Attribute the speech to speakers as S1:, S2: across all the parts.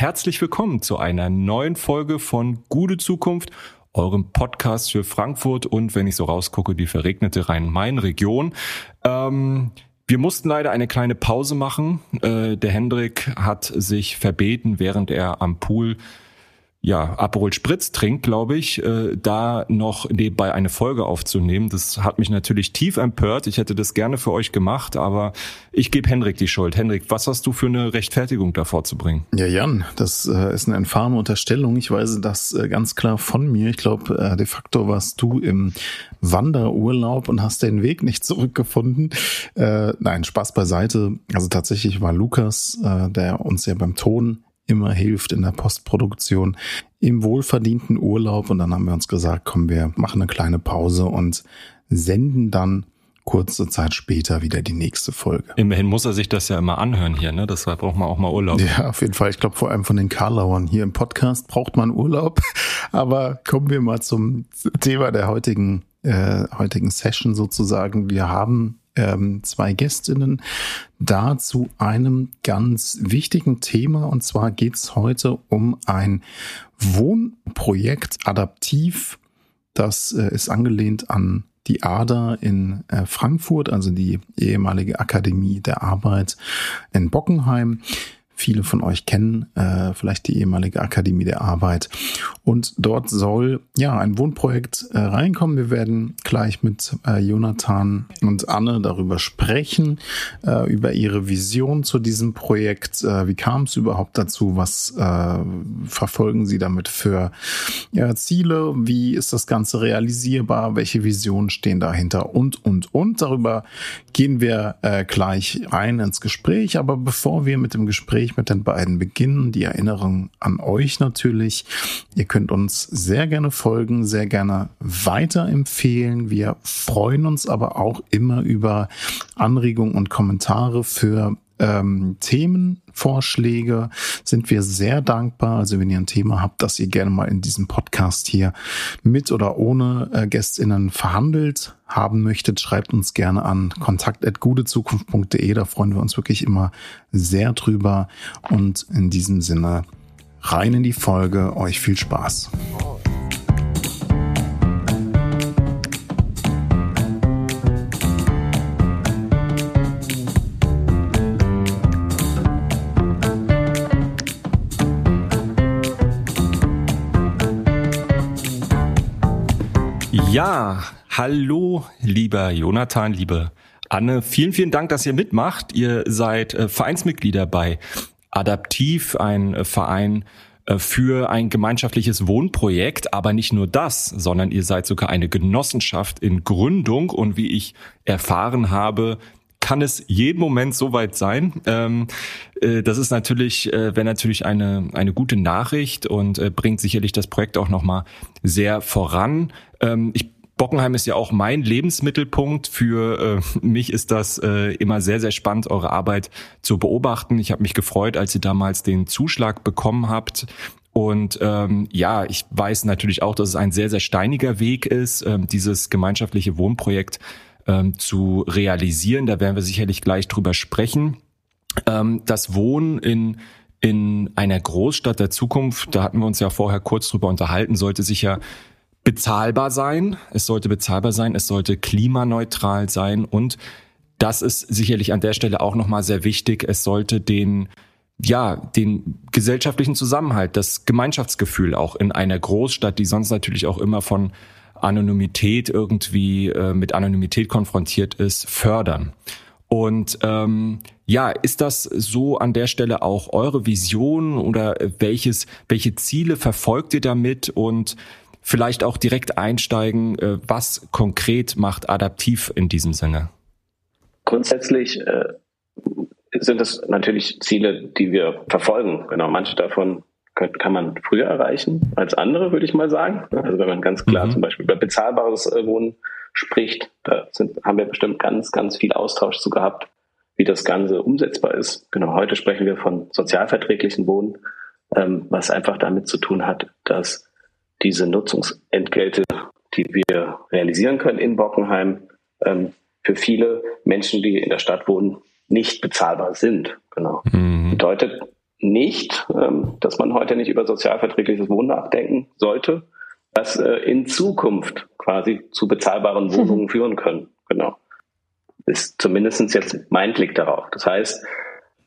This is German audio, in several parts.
S1: Herzlich willkommen zu einer neuen Folge von Gute Zukunft, eurem Podcast für Frankfurt und, wenn ich so rausgucke, die verregnete Rhein-Main-Region. Ähm, wir mussten leider eine kleine Pause machen. Äh, der Hendrik hat sich verbeten, während er am Pool ja, Aperol Spritz trinkt, glaube ich, äh, da noch nebenbei eine Folge aufzunehmen. Das hat mich natürlich tief empört. Ich hätte das gerne für euch gemacht, aber ich gebe Henrik die Schuld. Henrik, was hast du für eine Rechtfertigung da vorzubringen?
S2: Ja, Jan, das äh, ist eine infame Unterstellung. Ich weise das äh, ganz klar von mir. Ich glaube, äh, de facto warst du im Wanderurlaub und hast den Weg nicht zurückgefunden. Äh, nein, Spaß beiseite. Also tatsächlich war Lukas, äh, der uns ja beim Ton immer hilft in der Postproduktion im wohlverdienten Urlaub. Und dann haben wir uns gesagt, komm, wir machen eine kleine Pause und senden dann kurze Zeit später wieder die nächste Folge.
S1: Immerhin muss er sich das ja immer anhören hier, ne? Deshalb braucht man auch mal Urlaub.
S2: Ja, auf jeden Fall. Ich glaube, vor allem von den Karlauern hier im Podcast braucht man Urlaub. Aber kommen wir mal zum Thema der heutigen, äh, heutigen Session sozusagen. Wir haben ähm, zwei Gästinnen da zu einem ganz wichtigen Thema. Und zwar geht es heute um ein Wohnprojekt adaptiv. Das äh, ist angelehnt an die ADA in äh, Frankfurt, also die ehemalige Akademie der Arbeit in Bockenheim. Viele von euch kennen äh, vielleicht die ehemalige Akademie der Arbeit. Und dort soll ja ein Wohnprojekt äh, reinkommen. Wir werden gleich mit äh, Jonathan und Anne darüber sprechen, äh, über ihre Vision zu diesem Projekt. Äh, wie kam es überhaupt dazu? Was äh, verfolgen sie damit für ja, Ziele? Wie ist das Ganze realisierbar? Welche Visionen stehen dahinter? Und, und, und. Darüber gehen wir äh, gleich ein ins Gespräch. Aber bevor wir mit dem Gespräch ich mit den beiden beginnen. Die Erinnerung an euch natürlich. Ihr könnt uns sehr gerne folgen, sehr gerne weiterempfehlen. Wir freuen uns aber auch immer über Anregungen und Kommentare für ähm, Themenvorschläge sind wir sehr dankbar. Also wenn ihr ein Thema habt, das ihr gerne mal in diesem Podcast hier mit oder ohne äh, GästInnen verhandelt haben möchtet, schreibt uns gerne an kontakt.gutezukunft.de. Da freuen wir uns wirklich immer sehr drüber. Und in diesem Sinne rein in die Folge. Euch viel Spaß.
S1: Ja, hallo, lieber Jonathan, liebe Anne. Vielen, vielen Dank, dass ihr mitmacht. Ihr seid äh, Vereinsmitglieder bei Adaptiv, ein äh, Verein äh, für ein gemeinschaftliches Wohnprojekt. Aber nicht nur das, sondern ihr seid sogar eine Genossenschaft in Gründung. Und wie ich erfahren habe, kann es jeden Moment soweit sein. Ähm, äh, das ist natürlich, äh, wäre natürlich eine, eine gute Nachricht und äh, bringt sicherlich das Projekt auch nochmal sehr voran. Ähm, ich Bockenheim ist ja auch mein Lebensmittelpunkt. Für äh, mich ist das äh, immer sehr, sehr spannend, eure Arbeit zu beobachten. Ich habe mich gefreut, als ihr damals den Zuschlag bekommen habt. Und ähm, ja, ich weiß natürlich auch, dass es ein sehr, sehr steiniger Weg ist, ähm, dieses gemeinschaftliche Wohnprojekt ähm, zu realisieren. Da werden wir sicherlich gleich drüber sprechen. Ähm, das Wohnen in in einer Großstadt der Zukunft, da hatten wir uns ja vorher kurz drüber unterhalten, sollte sich ja bezahlbar sein. Es sollte bezahlbar sein. Es sollte klimaneutral sein. Und das ist sicherlich an der Stelle auch nochmal sehr wichtig. Es sollte den, ja, den gesellschaftlichen Zusammenhalt, das Gemeinschaftsgefühl auch in einer Großstadt, die sonst natürlich auch immer von Anonymität irgendwie äh, mit Anonymität konfrontiert ist, fördern. Und ähm, ja, ist das so an der Stelle auch eure Vision oder welches, welche Ziele verfolgt ihr damit und vielleicht auch direkt einsteigen, äh, was konkret macht adaptiv in diesem Sinne?
S3: Grundsätzlich äh, sind es natürlich Ziele, die wir verfolgen. Genau, manche davon kann man früher erreichen als andere, würde ich mal sagen. Also wenn man ganz klar mhm. zum Beispiel über bezahlbares äh, Wohnen spricht, da sind, haben wir bestimmt ganz, ganz viel Austausch zu gehabt, wie das Ganze umsetzbar ist. Genau, heute sprechen wir von sozialverträglichen Wohnen, ähm, was einfach damit zu tun hat, dass diese Nutzungsentgelte, die wir realisieren können in Bockenheim, ähm, für viele Menschen, die in der Stadt wohnen, nicht bezahlbar sind. Genau. Mhm. Bedeutet, nicht, ähm, dass man heute nicht über sozialverträgliches Wohnen nachdenken sollte, das äh, in Zukunft quasi zu bezahlbaren Wohnungen führen können. Genau. Ist zumindest jetzt mein Blick darauf. Das heißt,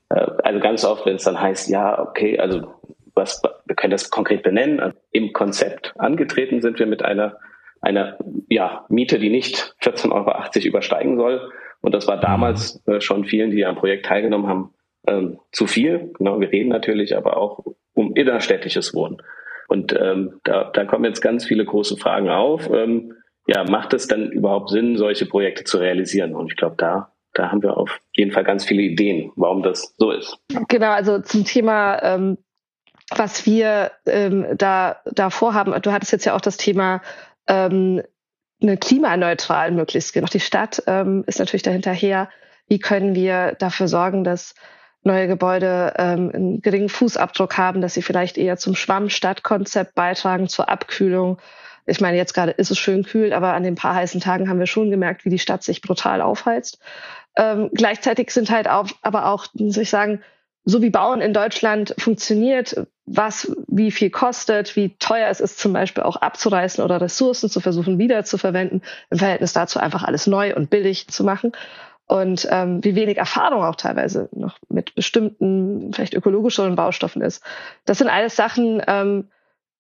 S3: äh, also ganz oft, wenn es dann heißt, ja, okay, also was, wir können das konkret benennen. Also Im Konzept angetreten sind wir mit einer, einer ja, Miete, die nicht 14,80 Euro übersteigen soll. Und das war damals äh, schon vielen, die am Projekt teilgenommen haben, ähm, zu viel. Genau, wir reden natürlich aber auch um innerstädtisches Wohnen. Und ähm, da, da kommen jetzt ganz viele große Fragen auf. Ähm, ja, macht es dann überhaupt Sinn, solche Projekte zu realisieren? Und ich glaube, da, da haben wir auf jeden Fall ganz viele Ideen, warum das so ist.
S4: Genau, also zum Thema, ähm, was wir ähm, da, da vorhaben. Du hattest jetzt ja auch das Thema ähm, eine klimaneutral möglichst. Auch die Stadt ähm, ist natürlich dahinterher. Wie können wir dafür sorgen, dass neue Gebäude ähm, einen geringen Fußabdruck haben, dass sie vielleicht eher zum Schwammstadtkonzept beitragen, zur Abkühlung. Ich meine, jetzt gerade ist es schön kühl, aber an den paar heißen Tagen haben wir schon gemerkt, wie die Stadt sich brutal aufheizt. Ähm, gleichzeitig sind halt auch, aber auch, soll ich sagen, so wie Bauen in Deutschland funktioniert, was wie viel kostet, wie teuer es ist, zum Beispiel auch abzureißen oder Ressourcen zu versuchen wiederzuverwenden, im Verhältnis dazu einfach alles neu und billig zu machen und ähm, wie wenig Erfahrung auch teilweise noch mit bestimmten, vielleicht ökologischeren Baustoffen ist. Das sind alles Sachen, ähm,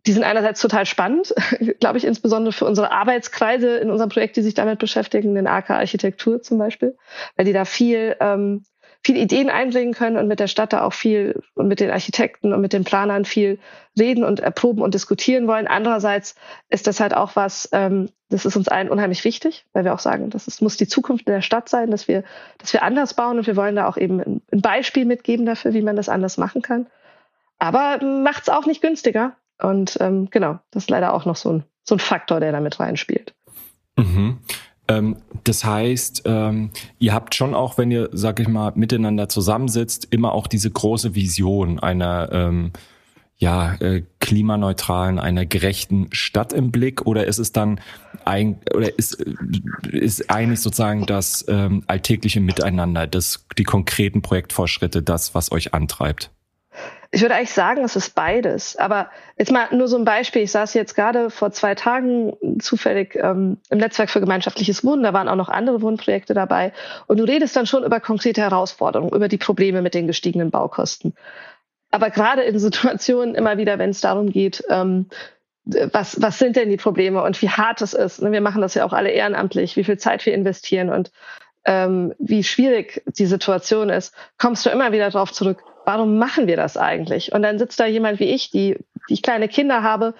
S4: die sind einerseits total spannend, glaube ich, insbesondere für unsere Arbeitskreise in unserem Projekt, die sich damit beschäftigen, den AK Architektur zum Beispiel, weil die da viel ähm, viel Ideen einbringen können und mit der Stadt da auch viel und mit den Architekten und mit den Planern viel reden und erproben und diskutieren wollen. Andererseits ist das halt auch was, ähm, das ist uns allen unheimlich wichtig, weil wir auch sagen, das ist, muss die Zukunft der Stadt sein, dass wir, dass wir anders bauen und wir wollen da auch eben ein, Beispiel mitgeben dafür, wie man das anders machen kann. Aber macht es auch nicht günstiger. Und ähm, genau, das ist leider auch noch so ein, so ein Faktor, der da mit reinspielt.
S1: Mhm. Ähm, das heißt, ähm, ihr habt schon auch, wenn ihr, sag ich mal, miteinander zusammensitzt, immer auch diese große Vision einer ähm, ja, äh, klimaneutralen, einer gerechten Stadt im Blick oder ist es dann ein, oder ist, ist eigentlich sozusagen das ähm, alltägliche Miteinander, das, die konkreten Projektfortschritte, das, was euch antreibt?
S4: Ich würde eigentlich sagen, es ist beides. Aber jetzt mal nur so ein Beispiel. Ich saß jetzt gerade vor zwei Tagen zufällig ähm, im Netzwerk für gemeinschaftliches Wohnen. Da waren auch noch andere Wohnprojekte dabei. Und du redest dann schon über konkrete Herausforderungen, über die Probleme mit den gestiegenen Baukosten. Aber gerade in Situationen immer wieder, wenn es darum geht, ähm, was, was sind denn die Probleme und wie hart es ist. Ne? Wir machen das ja auch alle ehrenamtlich, wie viel Zeit wir investieren und ähm, wie schwierig die Situation ist, kommst du immer wieder darauf zurück, warum machen wir das eigentlich? Und dann sitzt da jemand wie ich, die, die ich kleine Kinder habe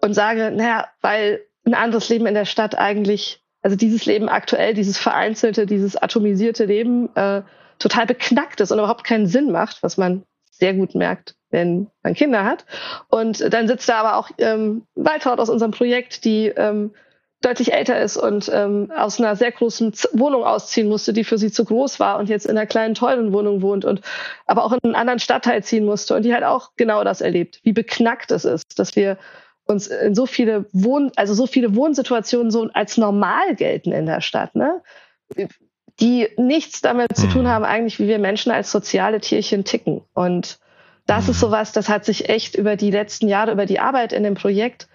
S4: und sage, naja, weil ein anderes Leben in der Stadt eigentlich, also dieses Leben aktuell, dieses vereinzelte, dieses atomisierte Leben äh, total beknackt ist und überhaupt keinen Sinn macht, was man sehr gut merkt, wenn man Kinder hat. Und dann sitzt da aber auch ähm, Waltraud aus unserem Projekt, die ähm, deutlich älter ist und ähm, aus einer sehr großen Wohnung ausziehen musste, die für sie zu groß war und jetzt in einer kleinen teuren Wohnung wohnt und aber auch in einen anderen Stadtteil ziehen musste und die halt auch genau das erlebt, wie beknackt es ist, dass wir uns in so viele Wohn also so viele Wohnsituationen so als normal gelten in der Stadt, ne? Die nichts damit zu tun mhm. haben eigentlich, wie wir Menschen als soziale Tierchen ticken und das ist mhm. sowas, das hat sich echt über die letzten Jahre, über die Arbeit in dem Projekt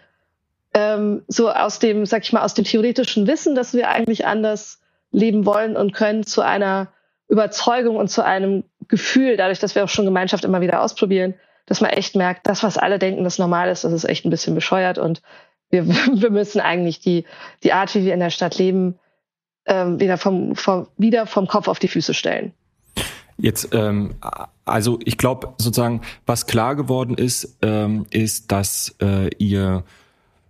S4: ähm, so aus dem, sag ich mal, aus dem theoretischen Wissen, dass wir eigentlich anders leben wollen und können, zu einer Überzeugung und zu einem Gefühl, dadurch, dass wir auch schon Gemeinschaft immer wieder ausprobieren, dass man echt merkt, das, was alle denken, das normal ist, das ist echt ein bisschen bescheuert und wir, wir müssen eigentlich die, die Art, wie wir in der Stadt leben, ähm, wieder, vom, vom, wieder vom Kopf auf die Füße stellen.
S1: Jetzt, ähm, also ich glaube sozusagen, was klar geworden ist, ähm, ist, dass äh, ihr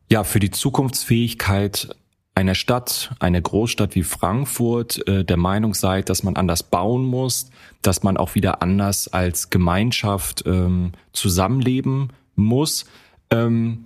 S1: ja, für die Zukunftsfähigkeit einer Stadt, einer Großstadt wie Frankfurt äh, der Meinung seid, dass man anders bauen muss, dass man auch wieder anders als Gemeinschaft ähm, zusammenleben muss. Ähm,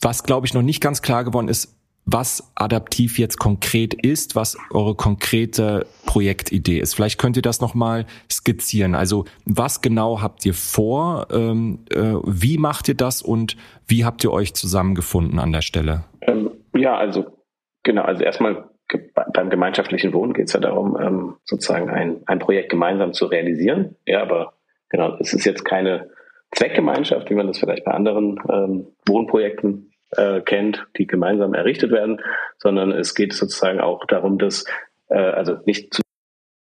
S1: was, glaube ich, noch nicht ganz klar geworden ist, was adaptiv jetzt konkret ist, was eure konkrete Projektidee ist. Vielleicht könnt ihr das nochmal skizzieren. Also was genau habt ihr vor? Ähm, äh, wie macht ihr das und wie habt ihr euch zusammengefunden an der Stelle?
S3: Ähm, ja, also genau, also erstmal beim gemeinschaftlichen Wohnen geht es ja darum, ähm, sozusagen ein, ein Projekt gemeinsam zu realisieren. Ja, aber genau, es ist jetzt keine Zweckgemeinschaft, wie man das vielleicht bei anderen ähm, Wohnprojekten äh, kennt, die gemeinsam errichtet werden, sondern es geht sozusagen auch darum, dass äh, also nicht zu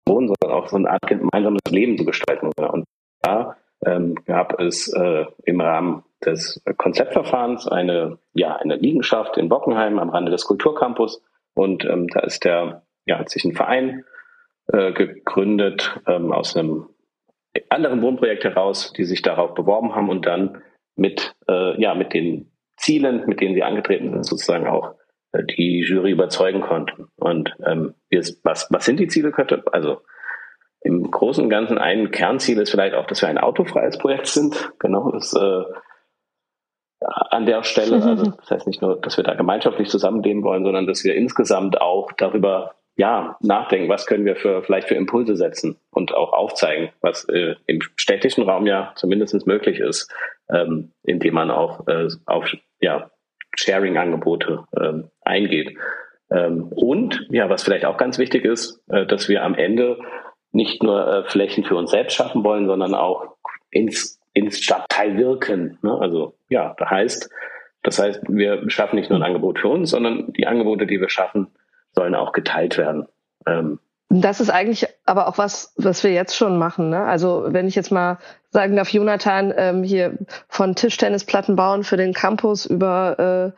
S3: wohnen, sondern auch so eine Art gemeinsames Leben zu gestalten. Und da ähm, gab es äh, im Rahmen des Konzeptverfahrens eine, ja, eine Liegenschaft in Bockenheim am Rande des Kulturcampus. Und ähm, da ist der, ja, hat sich ein Verein äh, gegründet ähm, aus einem anderen Wohnprojekt heraus, die sich darauf beworben haben und dann mit, äh, ja, mit den Zielen, mit denen sie angetreten sind, sozusagen auch äh, die Jury überzeugen konnten. Und ähm, was, was sind die Ziele? Könnte, also im Großen und Ganzen ein Kernziel ist vielleicht auch, dass wir ein autofreies Projekt sind. Genau, das äh, an der Stelle. Also das heißt nicht nur, dass wir da gemeinschaftlich zusammenleben wollen, sondern dass wir insgesamt auch darüber ja nachdenken, was können wir für vielleicht für Impulse setzen und auch aufzeigen, was äh, im städtischen Raum ja zumindest möglich ist, ähm, indem man auch äh, auf ja, Sharing-Angebote ähm, eingeht. Ähm, und ja, was vielleicht auch ganz wichtig ist, äh, dass wir am Ende nicht nur äh, Flächen für uns selbst schaffen wollen, sondern auch ins, ins Stadtteil wirken. Ne? Also ja, das heißt, das heißt, wir schaffen nicht nur ein Angebot für uns, sondern die Angebote, die wir schaffen, sollen auch geteilt werden.
S4: Ähm, das ist eigentlich aber auch was, was wir jetzt schon machen. Ne? Also wenn ich jetzt mal sagen darf, Jonathan ähm, hier von Tischtennisplatten bauen für den Campus über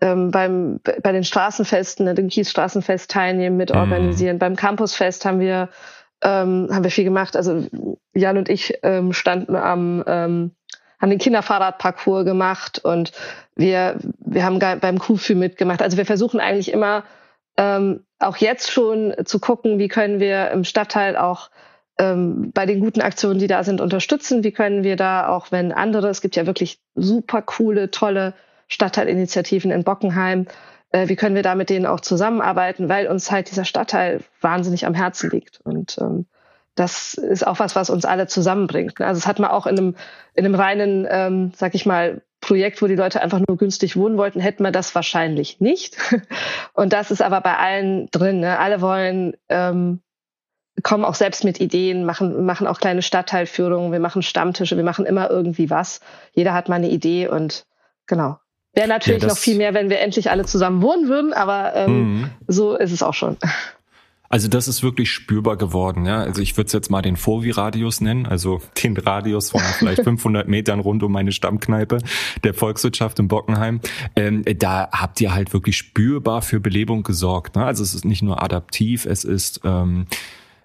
S4: äh, ähm, beim bei den Straßenfesten, ne, dem Kiesstraßenfest teilnehmen, mit mhm. organisieren. Mhm. Beim Campusfest haben wir ähm, haben wir viel gemacht. Also Jan und ich ähm, standen am, ähm, haben den Kinderfahrradparcours gemacht und wir, wir haben beim Kuhfü mitgemacht. Also wir versuchen eigentlich immer ähm, auch jetzt schon zu gucken, wie können wir im Stadtteil auch ähm, bei den guten Aktionen, die da sind, unterstützen. Wie können wir da auch, wenn andere, es gibt ja wirklich super coole, tolle Stadtteilinitiativen in Bockenheim, äh, wie können wir da mit denen auch zusammenarbeiten, weil uns halt dieser Stadtteil wahnsinnig am Herzen liegt. Und ähm, das ist auch was, was uns alle zusammenbringt. Also das hat man auch in einem, in einem reinen, ähm, sag ich mal, Projekt, wo die Leute einfach nur günstig wohnen wollten, hätten wir das wahrscheinlich nicht. Und das ist aber bei allen drin. Ne? Alle wollen, ähm, kommen auch selbst mit Ideen, machen, machen auch kleine Stadtteilführungen, wir machen Stammtische, wir machen immer irgendwie was. Jeder hat mal eine Idee und genau. Wäre natürlich ja, noch viel mehr, wenn wir endlich alle zusammen wohnen würden, aber ähm, mhm. so ist es auch schon.
S1: Also das ist wirklich spürbar geworden. Ja? Also ich würde es jetzt mal den Fovi-Radius nennen, also den Radius von vielleicht 500 Metern rund um meine Stammkneipe der Volkswirtschaft in Bockenheim. Ähm, da habt ihr halt wirklich spürbar für Belebung gesorgt. Ne? Also es ist nicht nur adaptiv, es ist ähm,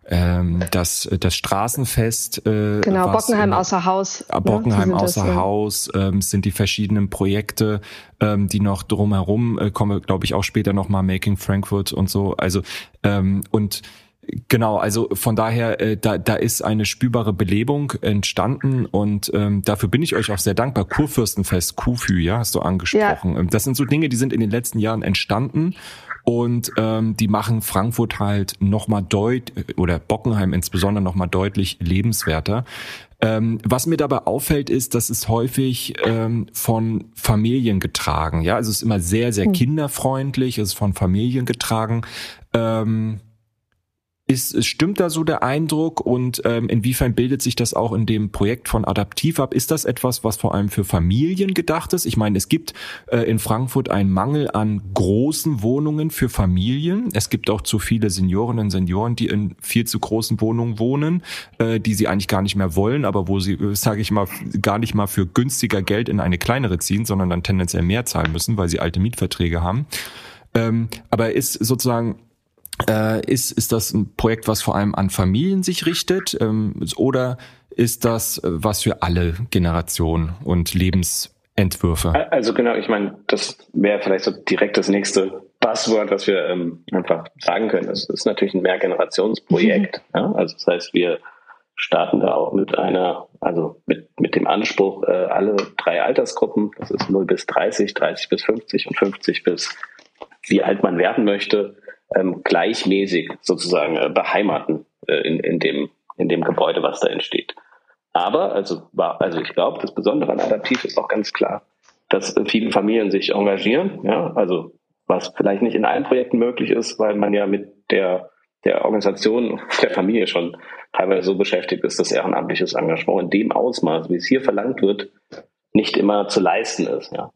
S1: ähm, das, das Straßenfest.
S4: Äh, genau, Bockenheim in, außer Haus.
S1: Äh, Bockenheim außer das, Haus ähm, sind die verschiedenen Projekte, ähm, die noch drumherum äh, kommen, glaube ich, auch später nochmal Making Frankfurt und so. Also ähm, und Genau, also von daher, äh, da, da ist eine spürbare Belebung entstanden und ähm, dafür bin ich euch auch sehr dankbar. Kurfürstenfest, Kufü, ja, hast du angesprochen. Ja. Das sind so Dinge, die sind in den letzten Jahren entstanden und ähm, die machen Frankfurt halt nochmal deut oder Bockenheim insbesondere nochmal deutlich lebenswerter. Ähm, was mir dabei auffällt, ist, dass es häufig ähm, von Familien getragen. Ja, also es ist immer sehr, sehr hm. kinderfreundlich, es ist von Familien getragen. Ähm, ist, stimmt da so der Eindruck und ähm, inwiefern bildet sich das auch in dem Projekt von Adaptiv ab? Ist das etwas, was vor allem für Familien gedacht ist? Ich meine, es gibt äh, in Frankfurt einen Mangel an großen Wohnungen für Familien. Es gibt auch zu viele Seniorinnen und Senioren, die in viel zu großen Wohnungen wohnen, äh, die sie eigentlich gar nicht mehr wollen, aber wo sie, äh, sage ich mal, gar nicht mal für günstiger Geld in eine kleinere ziehen, sondern dann tendenziell mehr zahlen müssen, weil sie alte Mietverträge haben. Ähm, aber ist sozusagen ist, ist das ein Projekt, was vor allem an Familien sich richtet? Ähm, oder ist das äh, was für alle Generationen und Lebensentwürfe?
S3: Also genau, ich meine, das wäre vielleicht so direkt das nächste Buzzword, was wir ähm, einfach sagen können. Es ist natürlich ein Mehrgenerationsprojekt. Mhm. Ja? Also das heißt, wir starten da auch mit einer, also mit, mit dem Anspruch, äh, alle drei Altersgruppen, das ist 0 bis 30, 30 bis 50 und 50 bis wie alt man werden möchte, ähm, gleichmäßig sozusagen äh, beheimaten äh, in, in, dem, in dem Gebäude, was da entsteht. Aber, also, war, also ich glaube, das Besondere an Adaptiv ist auch ganz klar, dass viele Familien sich engagieren, ja, also was vielleicht nicht in allen Projekten möglich ist, weil man ja mit der der Organisation, der Familie schon teilweise so beschäftigt ist, dass ehrenamtliches Engagement in dem Ausmaß, wie es hier verlangt wird, nicht immer zu leisten ist. Ja.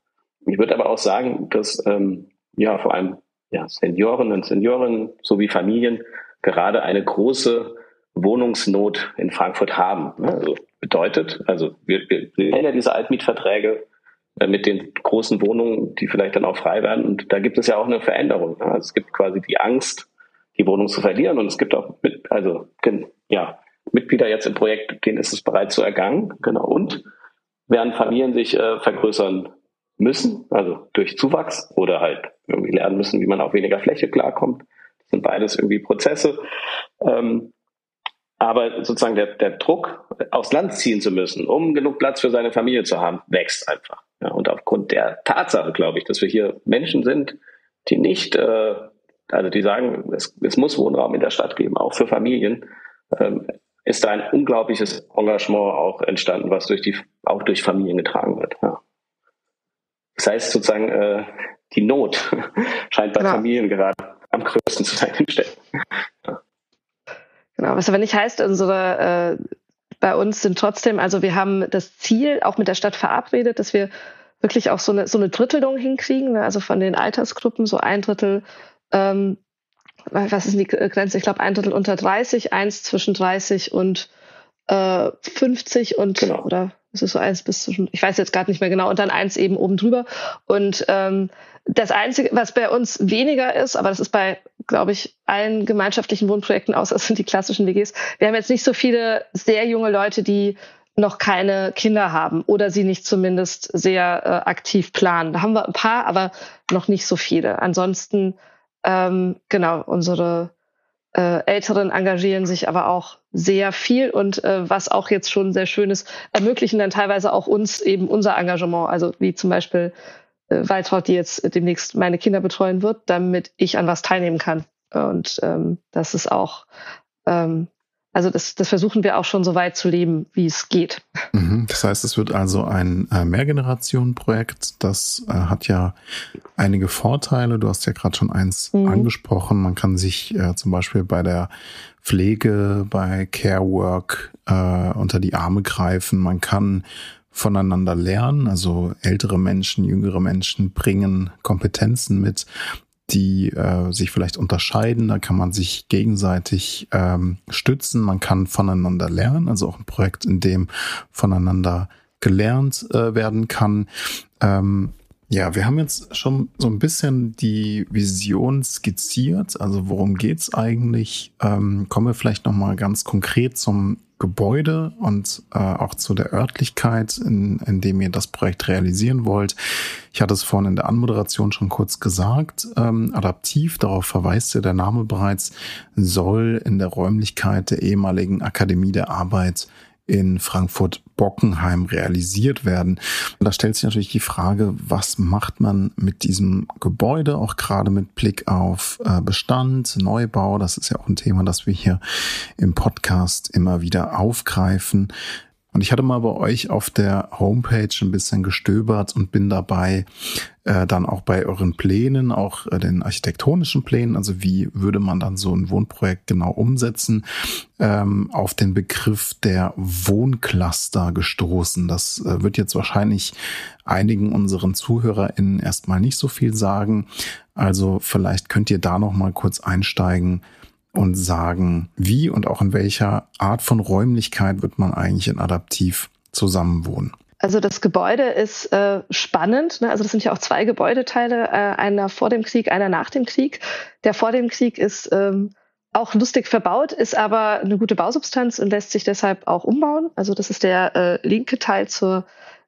S3: Ich würde aber auch sagen, dass ähm, ja vor allem ja, Senioren und Senioren sowie Familien gerade eine große Wohnungsnot in Frankfurt haben. Ne? Also bedeutet, also wir, wir, wir kennen ja diese Altmietverträge äh, mit den großen Wohnungen, die vielleicht dann auch frei werden. Und da gibt es ja auch eine Veränderung. Ne? Also es gibt quasi die Angst, die Wohnung zu verlieren. Und es gibt auch mit, also ja, Mitglieder jetzt im Projekt, denen ist es bereits so ergangen. Genau. Und während Familien sich äh, vergrößern müssen, also durch Zuwachs oder halt irgendwie lernen müssen, wie man auf weniger Fläche klarkommt. Das sind beides irgendwie Prozesse. Ähm, aber sozusagen der, der Druck, aufs Land ziehen zu müssen, um genug Platz für seine Familie zu haben, wächst einfach. Ja, und aufgrund der Tatsache, glaube ich, dass wir hier Menschen sind, die nicht, äh, also die sagen, es, es muss Wohnraum in der Stadt geben, auch für Familien, ähm, ist da ein unglaubliches Engagement auch entstanden, was durch die, auch durch Familien getragen wird. Ja. Das heißt sozusagen, äh, die Not scheint bei genau. Familien gerade am größten zu sein in Städten. Ja.
S4: Genau, was aber nicht heißt, unsere äh, bei uns sind trotzdem, also wir haben das Ziel auch mit der Stadt verabredet, dass wir wirklich auch so eine, so eine Drittelung hinkriegen, ne? also von den Altersgruppen so ein Drittel, ähm, was ist die Grenze? Ich glaube ein Drittel unter 30, eins zwischen 30 und äh, 50 und genau. oder es ist so eins bis zwischen, ich weiß jetzt gerade nicht mehr genau, und dann eins eben oben drüber. Und ähm, das Einzige, was bei uns weniger ist, aber das ist bei, glaube ich, allen gemeinschaftlichen Wohnprojekten, außer es sind die klassischen WGs, wir haben jetzt nicht so viele sehr junge Leute, die noch keine Kinder haben oder sie nicht zumindest sehr äh, aktiv planen. Da haben wir ein paar, aber noch nicht so viele. Ansonsten, ähm, genau, unsere äh, Älteren engagieren sich aber auch sehr viel und äh, was auch jetzt schon sehr schön ist, ermöglichen dann teilweise auch uns eben unser Engagement. Also wie zum Beispiel äh, Waltraud, die jetzt demnächst meine Kinder betreuen wird, damit ich an was teilnehmen kann. Und ähm, das ist auch, ähm, also das, das versuchen wir auch schon so weit zu leben, wie es geht.
S2: Mhm. Das heißt, es wird also ein äh, Mehrgenerationenprojekt. Das äh, hat ja einige Vorteile. Du hast ja gerade schon eins mhm. angesprochen. Man kann sich äh, zum Beispiel bei der Pflege, bei Care Work äh, unter die Arme greifen. Man kann voneinander lernen. Also ältere Menschen, jüngere Menschen bringen Kompetenzen mit, die äh, sich vielleicht unterscheiden. Da kann man sich gegenseitig ähm, stützen. Man kann voneinander lernen. Also auch ein Projekt, in dem voneinander gelernt äh, werden kann. Ähm, ja, wir haben jetzt schon so ein bisschen die Vision skizziert. Also worum geht's eigentlich? Ähm, kommen wir vielleicht noch mal ganz konkret zum Gebäude und äh, auch zu der Örtlichkeit, in, in dem ihr das Projekt realisieren wollt. Ich hatte es vorhin in der Anmoderation schon kurz gesagt. Ähm, adaptiv, darauf verweist ja der Name bereits, soll in der Räumlichkeit der ehemaligen Akademie der Arbeit in Frankfurt-Bockenheim realisiert werden. Und da stellt sich natürlich die Frage, was macht man mit diesem Gebäude, auch gerade mit Blick auf äh, Bestand, Neubau. Das ist ja auch ein Thema, das wir hier im Podcast immer wieder aufgreifen. Und ich hatte mal bei euch auf der Homepage ein bisschen gestöbert und bin dabei äh, dann auch bei euren Plänen, auch äh, den architektonischen Plänen, also wie würde man dann so ein Wohnprojekt genau umsetzen, ähm, auf den Begriff der Wohncluster gestoßen. Das äh, wird jetzt wahrscheinlich einigen unseren ZuhörerInnen erstmal nicht so viel sagen. Also vielleicht könnt ihr da noch mal kurz einsteigen und sagen, wie und auch in welcher Art von Räumlichkeit wird man eigentlich in Adaptiv zusammenwohnen.
S4: Also das Gebäude ist äh, spannend. Ne? Also das sind ja auch zwei Gebäudeteile, äh, einer vor dem Krieg, einer nach dem Krieg. Der vor dem Krieg ist ähm, auch lustig verbaut, ist aber eine gute Bausubstanz und lässt sich deshalb auch umbauen. Also das ist der äh, linke Teil zur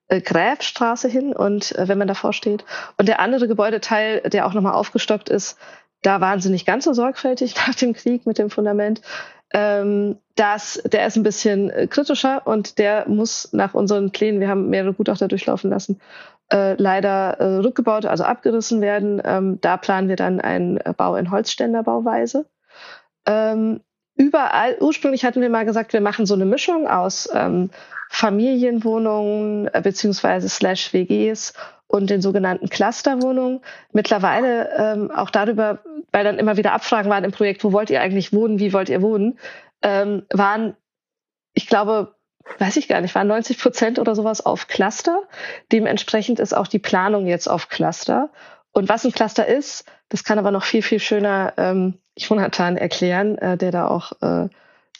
S4: äh, Gräfstraße hin und äh, wenn man davor steht. Und der andere Gebäudeteil, der auch nochmal aufgestockt ist, da waren sie nicht ganz so sorgfältig nach dem Krieg mit dem Fundament. Ähm, das, der ist ein bisschen äh, kritischer und der muss nach unseren Plänen, wir haben mehrere Gutachter durchlaufen lassen, äh, leider äh, rückgebaut, also abgerissen werden. Ähm, da planen wir dann einen Bau in Holzständerbauweise. Ähm, überall, ursprünglich hatten wir mal gesagt, wir machen so eine Mischung aus ähm, Familienwohnungen äh, beziehungsweise slash WGs und den sogenannten Clusterwohnungen. Mittlerweile ähm, auch darüber, weil dann immer wieder Abfragen waren im Projekt, wo wollt ihr eigentlich wohnen, wie wollt ihr wohnen, ähm, waren, ich glaube, weiß ich gar nicht, waren 90 Prozent oder sowas auf Cluster. Dementsprechend ist auch die Planung jetzt auf Cluster. Und was ein Cluster ist, das kann aber noch viel, viel schöner ähm, Jonathan erklären, äh, der da auch äh,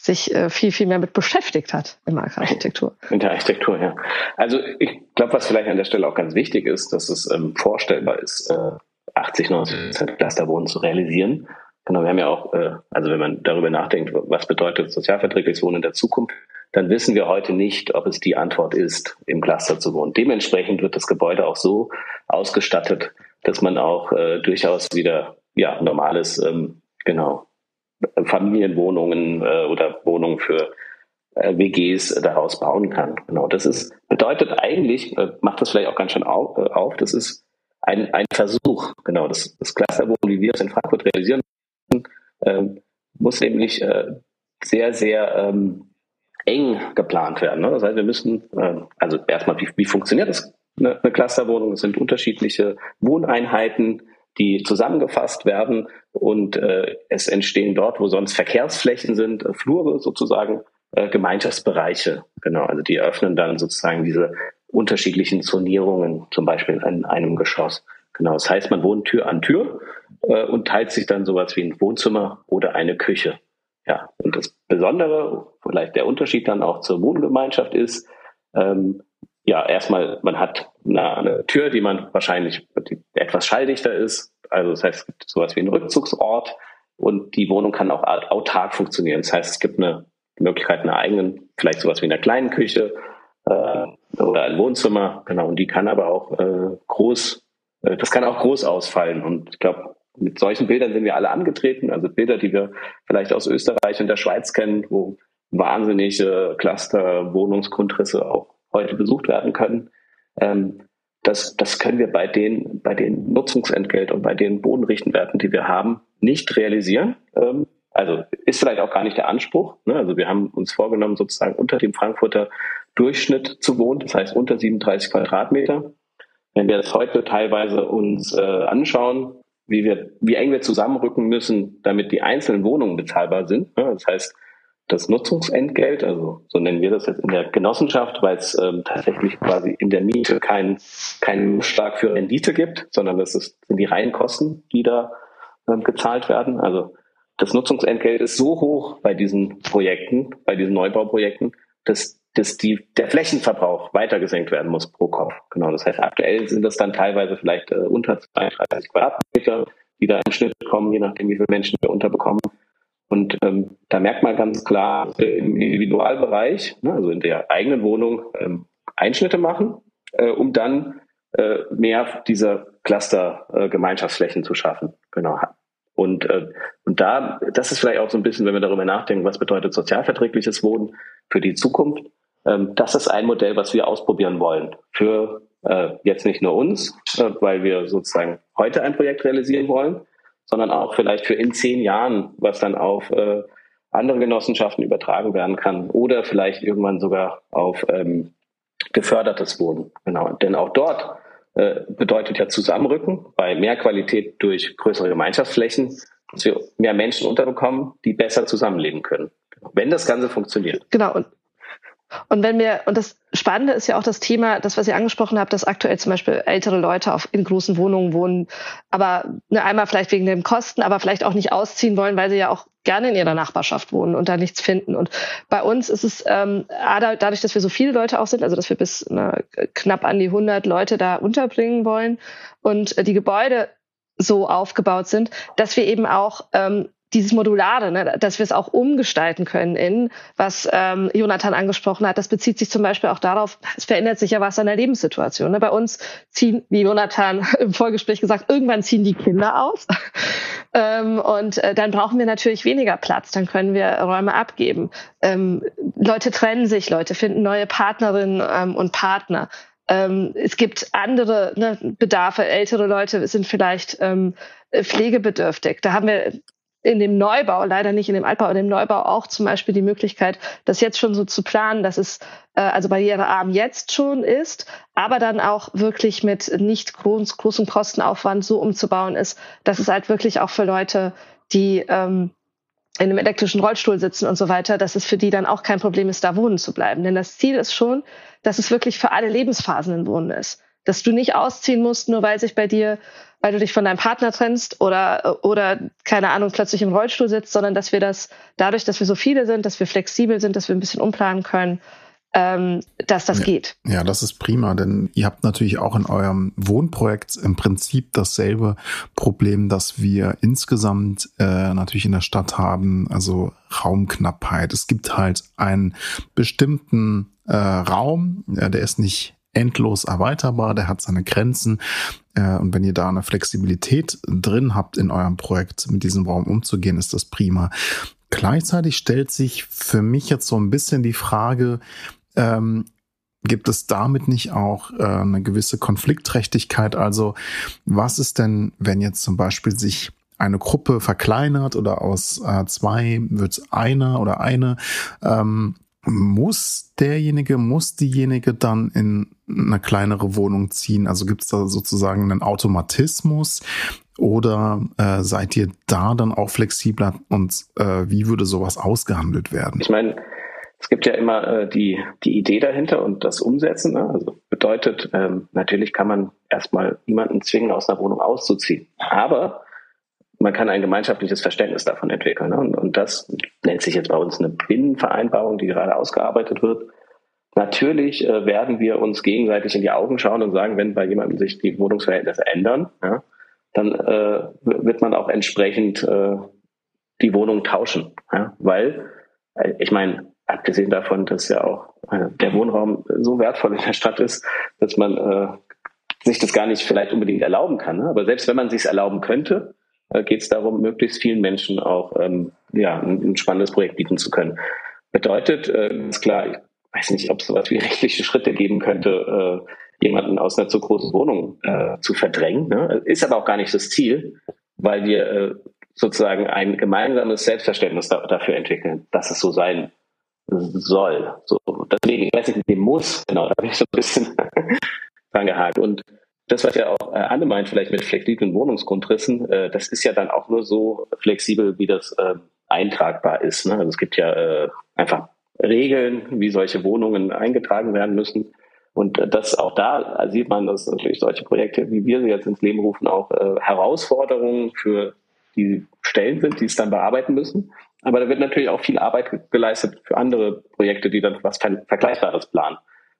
S4: sich äh, viel, viel mehr mit beschäftigt hat in der Architektur.
S3: In der Architektur, ja. Also ich glaube, was vielleicht an der Stelle auch ganz wichtig ist, dass es ähm, vorstellbar ist, äh, 80, 90 Prozent Clusterwohnen zu realisieren. Genau, wir haben ja auch, äh, also wenn man darüber nachdenkt, was bedeutet sozialverträgliches Wohnen in der Zukunft, dann wissen wir heute nicht, ob es die Antwort ist, im Cluster zu wohnen. Dementsprechend wird das Gebäude auch so ausgestattet, dass man auch äh, durchaus wieder ja normales ähm, genau Familienwohnungen äh, oder Wohnungen für äh, WGs daraus bauen kann. Genau, das ist bedeutet eigentlich äh, macht das vielleicht auch ganz schön auf. Äh, auf das ist ein, ein Versuch. Genau, das, das Clusterwohnen, wie wir es in Frankfurt realisieren, ähm, muss nämlich äh, sehr sehr ähm, eng geplant werden. Ne? Das heißt, wir müssen äh, also erstmal wie, wie funktioniert das eine, eine Clusterwohnung? Es sind unterschiedliche Wohneinheiten die zusammengefasst werden und äh, es entstehen dort, wo sonst Verkehrsflächen sind, äh, Flure sozusagen, äh, Gemeinschaftsbereiche. Genau, also die eröffnen dann sozusagen diese unterschiedlichen Zonierungen, zum Beispiel in einem Geschoss. Genau, das heißt, man wohnt Tür an Tür äh, und teilt sich dann sowas wie ein Wohnzimmer oder eine Küche. Ja, und das Besondere, vielleicht der Unterschied dann auch zur Wohngemeinschaft ist, ähm, ja, erstmal, man hat eine, eine Tür, die man wahrscheinlich die etwas schalldichter ist. Also das heißt, es gibt sowas wie einen Rückzugsort und die Wohnung kann auch autark funktionieren. Das heißt, es gibt eine Möglichkeit einer eigenen, vielleicht sowas wie einer kleinen Küche äh, oder ein Wohnzimmer, genau. Und die kann aber auch äh, groß, äh, das kann auch groß ausfallen. Und ich glaube, mit solchen Bildern sind wir alle angetreten. Also Bilder, die wir vielleicht aus Österreich und der Schweiz kennen, wo wahnsinnige Cluster, Wohnungsgrundrisse auch heute besucht werden können. Ähm, das, das können wir bei den, bei den Nutzungsentgelt und bei den Bodenrichtenwerten, die wir haben, nicht realisieren. Ähm, also ist vielleicht auch gar nicht der Anspruch. Ne? Also wir haben uns vorgenommen, sozusagen unter dem Frankfurter Durchschnitt zu wohnen, das heißt unter 37 Quadratmeter. Wenn wir das heute teilweise uns äh, anschauen, wie wir, wie eng wir zusammenrücken müssen, damit die einzelnen Wohnungen bezahlbar sind. Ne? Das heißt, das Nutzungsentgelt, also so nennen wir das jetzt in der Genossenschaft, weil es ähm, tatsächlich quasi in der Miete keinen kein Stark für Rendite gibt, sondern das ist, sind die reinen Kosten, die da ähm, gezahlt werden. Also das Nutzungsentgelt ist so hoch bei diesen Projekten, bei diesen Neubauprojekten, dass, dass die, der Flächenverbrauch weiter gesenkt werden muss pro Kopf. Genau. Das heißt, aktuell sind das dann teilweise vielleicht äh, unter 32 Quadratmeter, die da im Schnitt kommen, je nachdem, wie viele Menschen wir unterbekommen. Und ähm, da merkt man ganz klar äh, im Individualbereich, ne, also in der eigenen Wohnung, ähm, Einschnitte machen, äh, um dann äh, mehr dieser Cluster-Gemeinschaftsflächen äh, zu schaffen. Genau. Und, äh, und da, das ist vielleicht auch so ein bisschen, wenn wir darüber nachdenken, was bedeutet sozialverträgliches Wohnen für die Zukunft. Ähm, das ist ein Modell, was wir ausprobieren wollen. Für äh, jetzt nicht nur uns, äh, weil wir sozusagen heute ein Projekt realisieren wollen, sondern auch vielleicht für in zehn Jahren, was dann auf äh, andere Genossenschaften übertragen werden kann oder vielleicht irgendwann sogar auf ähm, gefördertes Wohnen. Genau. Denn auch dort äh, bedeutet ja Zusammenrücken bei mehr Qualität durch größere Gemeinschaftsflächen, dass wir mehr Menschen unterbekommen, die besser zusammenleben können. Wenn das Ganze funktioniert.
S4: Genau. Und und wenn wir, und das Spannende ist ja auch das Thema, das, was ihr angesprochen habt, dass aktuell zum Beispiel ältere Leute auf, in großen Wohnungen wohnen, aber ne, einmal vielleicht wegen den Kosten, aber vielleicht auch nicht ausziehen wollen, weil sie ja auch gerne in ihrer Nachbarschaft wohnen und da nichts finden. Und bei uns ist es, ähm, dadurch, dass wir so viele Leute auch sind, also dass wir bis ne, knapp an die 100 Leute da unterbringen wollen und die Gebäude so aufgebaut sind, dass wir eben auch ähm, dieses Modulare, ne, dass wir es auch umgestalten können in, was ähm, Jonathan angesprochen hat, das bezieht sich zum Beispiel auch darauf, es verändert sich ja was an der Lebenssituation. Ne? Bei uns ziehen, wie Jonathan im Vorgespräch gesagt, irgendwann ziehen die Kinder aus. ähm, und äh, dann brauchen wir natürlich weniger Platz, dann können wir Räume abgeben. Ähm, Leute trennen sich, Leute finden neue Partnerinnen ähm, und Partner. Ähm, es gibt andere ne, Bedarfe. Ältere Leute sind vielleicht ähm, pflegebedürftig. Da haben wir in dem Neubau, leider nicht in dem Altbau, in dem Neubau auch zum Beispiel die Möglichkeit, das jetzt schon so zu planen, dass es äh, also barrierearm jetzt schon ist, aber dann auch wirklich mit nicht groß, großem Kostenaufwand so umzubauen ist, dass es halt wirklich auch für Leute, die ähm, in einem elektrischen Rollstuhl sitzen und so weiter, dass es für die dann auch kein Problem ist, da wohnen zu bleiben. Denn das Ziel ist schon, dass es wirklich für alle Lebensphasen ein Wohnen ist. Dass du nicht ausziehen musst, nur weil sich bei dir weil du dich von deinem Partner trennst oder, oder keine Ahnung, plötzlich im Rollstuhl sitzt, sondern dass wir das dadurch, dass wir so viele sind, dass wir flexibel sind, dass wir ein bisschen umplanen können, ähm, dass das
S2: ja,
S4: geht.
S2: Ja, das ist prima, denn ihr habt natürlich auch in eurem Wohnprojekt im Prinzip dasselbe Problem, das wir insgesamt äh, natürlich in der Stadt haben, also Raumknappheit. Es gibt halt einen bestimmten äh, Raum, ja, der ist nicht endlos erweiterbar, der hat seine Grenzen. Äh, und wenn ihr da eine Flexibilität drin habt in eurem Projekt, mit diesem Raum umzugehen, ist das prima. Gleichzeitig stellt sich für mich jetzt so ein bisschen die Frage, ähm, gibt es damit nicht auch äh, eine gewisse Konfliktträchtigkeit? Also was ist denn, wenn jetzt zum Beispiel sich eine Gruppe verkleinert oder aus äh, zwei wird einer oder eine, ähm, muss derjenige, muss diejenige dann in eine kleinere Wohnung ziehen? Also gibt es da sozusagen einen Automatismus? Oder äh, seid ihr da dann auch flexibler und äh, wie würde sowas ausgehandelt werden?
S3: Ich meine, es gibt ja immer äh, die, die Idee dahinter und das Umsetzen. Ne? Also bedeutet, ähm, natürlich kann man erstmal niemanden zwingen, aus einer Wohnung auszuziehen. Aber man kann ein gemeinschaftliches Verständnis davon entwickeln. Ne? Und, und das nennt sich jetzt bei uns eine Binnenvereinbarung, die gerade ausgearbeitet wird. Natürlich äh, werden wir uns gegenseitig in die Augen schauen und sagen, wenn bei jemandem sich die Wohnungsverhältnisse ändern, ja, dann äh, wird man auch entsprechend äh, die Wohnung tauschen. Ja? Weil, äh, ich meine, abgesehen davon, dass ja auch äh, der Wohnraum so wertvoll in der Stadt ist, dass man äh, sich das gar nicht vielleicht unbedingt erlauben kann. Ne? Aber selbst wenn man sich erlauben könnte, geht es darum, möglichst vielen Menschen auch ähm, ja, ein, spannendes Projekt bieten zu können. Bedeutet, äh, ist klar, ich weiß nicht, ob es sowas wie rechtliche Schritte geben könnte, äh, jemanden aus einer zu großen Wohnung äh, zu verdrängen. Ne? Ist aber auch gar nicht das Ziel, weil wir äh, sozusagen ein gemeinsames Selbstverständnis da, dafür entwickeln, dass es so sein soll. So, deswegen, ich weiß nicht, dem muss, genau, da bin ich so ein bisschen dran gehakt. Und das, was ja auch äh, Anne meint, vielleicht mit flexiblen Wohnungsgrundrissen, äh, das ist ja dann auch nur so flexibel, wie das äh, eintragbar ist. Ne? Also es gibt ja äh, einfach Regeln, wie solche Wohnungen eingetragen werden müssen. Und das auch da sieht man, dass natürlich solche Projekte, wie wir sie jetzt ins Leben rufen, auch äh, Herausforderungen für die Stellen sind, die es dann bearbeiten müssen. Aber da wird natürlich auch viel Arbeit geleistet für andere Projekte, die dann was Vergleichbares planen.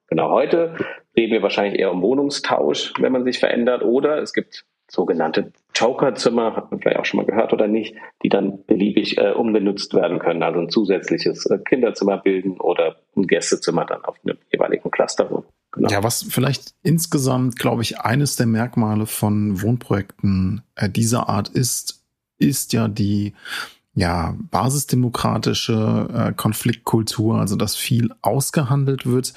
S3: Genau, heute reden wir wahrscheinlich eher um Wohnungstausch, wenn man sich verändert. Oder es gibt sogenannte Jokerzimmer, hat man vielleicht auch schon mal gehört oder nicht, die dann beliebig äh, umgenutzt werden können. Also ein zusätzliches äh, Kinderzimmer bilden oder ein Gästezimmer dann auf einem jeweiligen Cluster.
S2: Genau. Ja, was vielleicht insgesamt, glaube ich, eines der Merkmale von Wohnprojekten äh, dieser Art ist, ist ja die ja, basisdemokratische äh, Konfliktkultur, also dass viel ausgehandelt wird.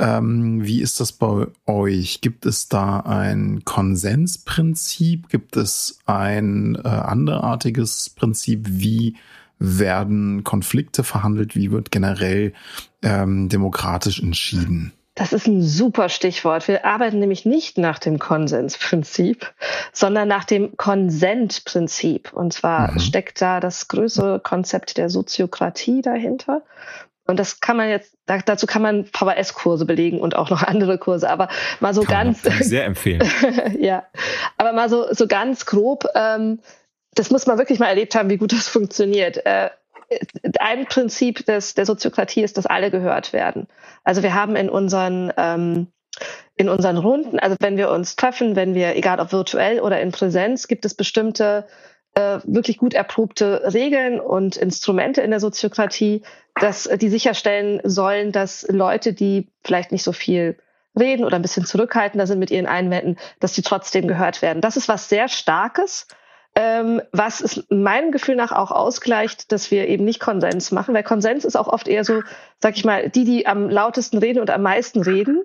S2: Ähm, wie ist das bei euch? Gibt es da ein Konsensprinzip? Gibt es ein äh, anderartiges Prinzip? Wie werden Konflikte verhandelt? Wie wird generell ähm, demokratisch entschieden?
S4: Das ist ein super Stichwort. Wir arbeiten nämlich nicht nach dem Konsensprinzip, sondern nach dem Konsentprinzip. Und zwar mhm. steckt da das größere Konzept der Soziokratie dahinter. Und das kann man jetzt, dazu kann man VHS-Kurse belegen und auch noch andere Kurse, aber mal so kann ganz.
S1: sehr empfehlen.
S4: ja, aber mal so, so ganz grob, ähm, das muss man wirklich mal erlebt haben, wie gut das funktioniert. Äh, ein Prinzip des, der Soziokratie ist, dass alle gehört werden. Also wir haben in unseren, ähm, in unseren Runden, also wenn wir uns treffen, wenn wir, egal ob virtuell oder in Präsenz, gibt es bestimmte äh, wirklich gut erprobte Regeln und Instrumente in der Soziokratie, dass die sicherstellen sollen, dass Leute, die vielleicht nicht so viel reden oder ein bisschen zurückhaltender sind mit ihren Einwänden, dass die trotzdem gehört werden. Das ist was sehr Starkes, ähm, was es meinem Gefühl nach auch ausgleicht, dass wir eben nicht Konsens machen, weil Konsens ist auch oft eher so, sag ich mal, die, die am lautesten reden und am meisten reden.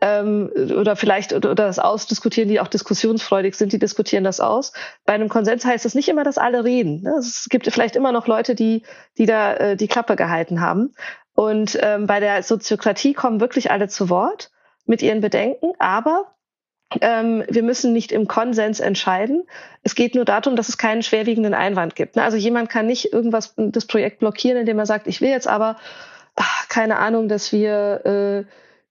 S4: Ähm, oder vielleicht oder das ausdiskutieren, die auch diskussionsfreudig sind, die diskutieren das aus. Bei einem Konsens heißt es nicht immer, dass alle reden. Ne? Es gibt vielleicht immer noch Leute, die, die da äh, die Klappe gehalten haben. Und ähm, bei der Soziokratie kommen wirklich alle zu Wort mit ihren Bedenken, aber ähm, wir müssen nicht im Konsens entscheiden. Es geht nur darum, dass es keinen schwerwiegenden Einwand gibt. Ne? Also jemand kann nicht irgendwas das Projekt blockieren, indem er sagt, ich will jetzt aber ach, keine Ahnung, dass wir äh,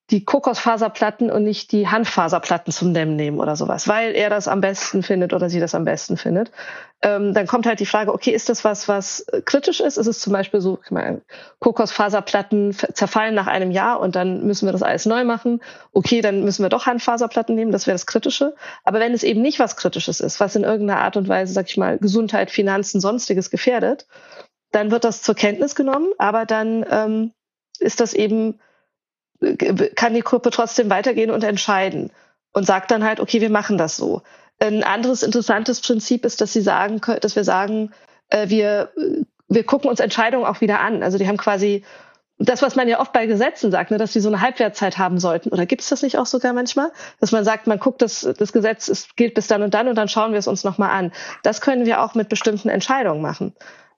S4: die Kokosfaserplatten und nicht die Hanffaserplatten zum Dämmen nehmen oder sowas, weil er das am besten findet oder sie das am besten findet. Ähm, dann kommt halt die Frage, okay, ist das was, was kritisch ist? Ist es zum Beispiel so, ich meine, Kokosfaserplatten zerfallen nach einem Jahr und dann müssen wir das alles neu machen. Okay, dann müssen wir doch Hanffaserplatten nehmen, das wäre das Kritische. Aber wenn es eben nicht was Kritisches ist, was in irgendeiner Art und Weise, sag ich mal, Gesundheit, Finanzen, sonstiges gefährdet, dann wird das zur Kenntnis genommen, aber dann ähm, ist das eben kann die Gruppe trotzdem weitergehen und entscheiden und sagt dann halt, okay, wir machen das so. Ein anderes interessantes Prinzip ist, dass sie sagen, dass wir sagen, äh, wir, wir gucken uns Entscheidungen auch wieder an. Also die haben quasi das, was man ja oft bei Gesetzen sagt, ne, dass die so eine Halbwertzeit haben sollten. Oder gibt es das nicht auch sogar manchmal? Dass man sagt, man guckt, das, das Gesetz ist, gilt bis dann und dann und dann schauen wir es uns nochmal an. Das können wir auch mit bestimmten Entscheidungen machen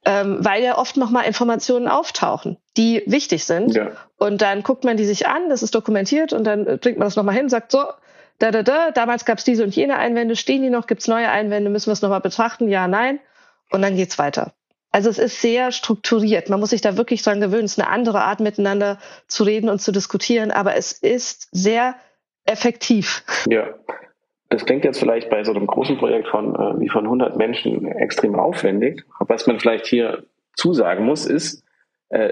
S4: ähm, weil ja oft nochmal Informationen auftauchen, die wichtig sind. Ja. Und dann guckt man die sich an, das ist dokumentiert und dann bringt man das nochmal hin, sagt so, da, da, da, damals gab es diese und jene Einwände, stehen die noch, gibt es neue Einwände, müssen wir es nochmal betrachten, ja, nein. Und dann geht's weiter. Also es ist sehr strukturiert. Man muss sich da wirklich dran gewöhnen. Es ist eine andere Art, miteinander zu reden und zu diskutieren, aber es ist sehr effektiv.
S3: Ja, das klingt jetzt vielleicht bei so einem großen Projekt von äh, wie von 100 Menschen extrem aufwendig. Was man vielleicht hier zusagen muss, ist, äh,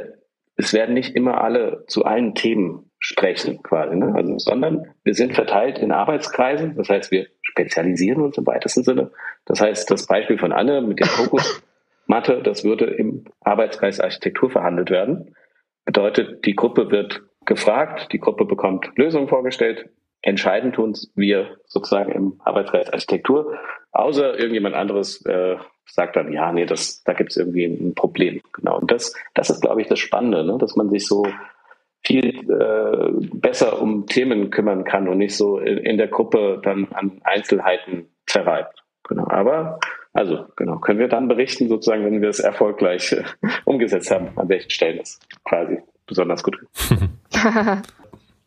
S3: es werden nicht immer alle zu allen Themen sprechen, quasi, ne? also, sondern wir sind verteilt in Arbeitskreisen. Das heißt, wir spezialisieren uns im weitesten Sinne. Das heißt, das Beispiel von Anne mit der Fokusmatte, das würde im Arbeitskreis Architektur verhandelt werden. Bedeutet, die Gruppe wird gefragt, die Gruppe bekommt Lösungen vorgestellt, entscheiden tun wir sozusagen im Arbeitskreis Architektur, außer irgendjemand anderes äh, sagt dann, ja, nee, das, da gibt es irgendwie ein Problem. Genau. Und das, das ist, glaube ich, das Spannende, ne? dass man sich so viel äh, besser um Themen kümmern kann und nicht so in, in der Gruppe dann an Einzelheiten zerreibt. Genau. Aber also genau, können wir dann berichten, sozusagen, wenn wir es erfolgreich äh, umgesetzt haben, an welchen Stellen es quasi besonders gut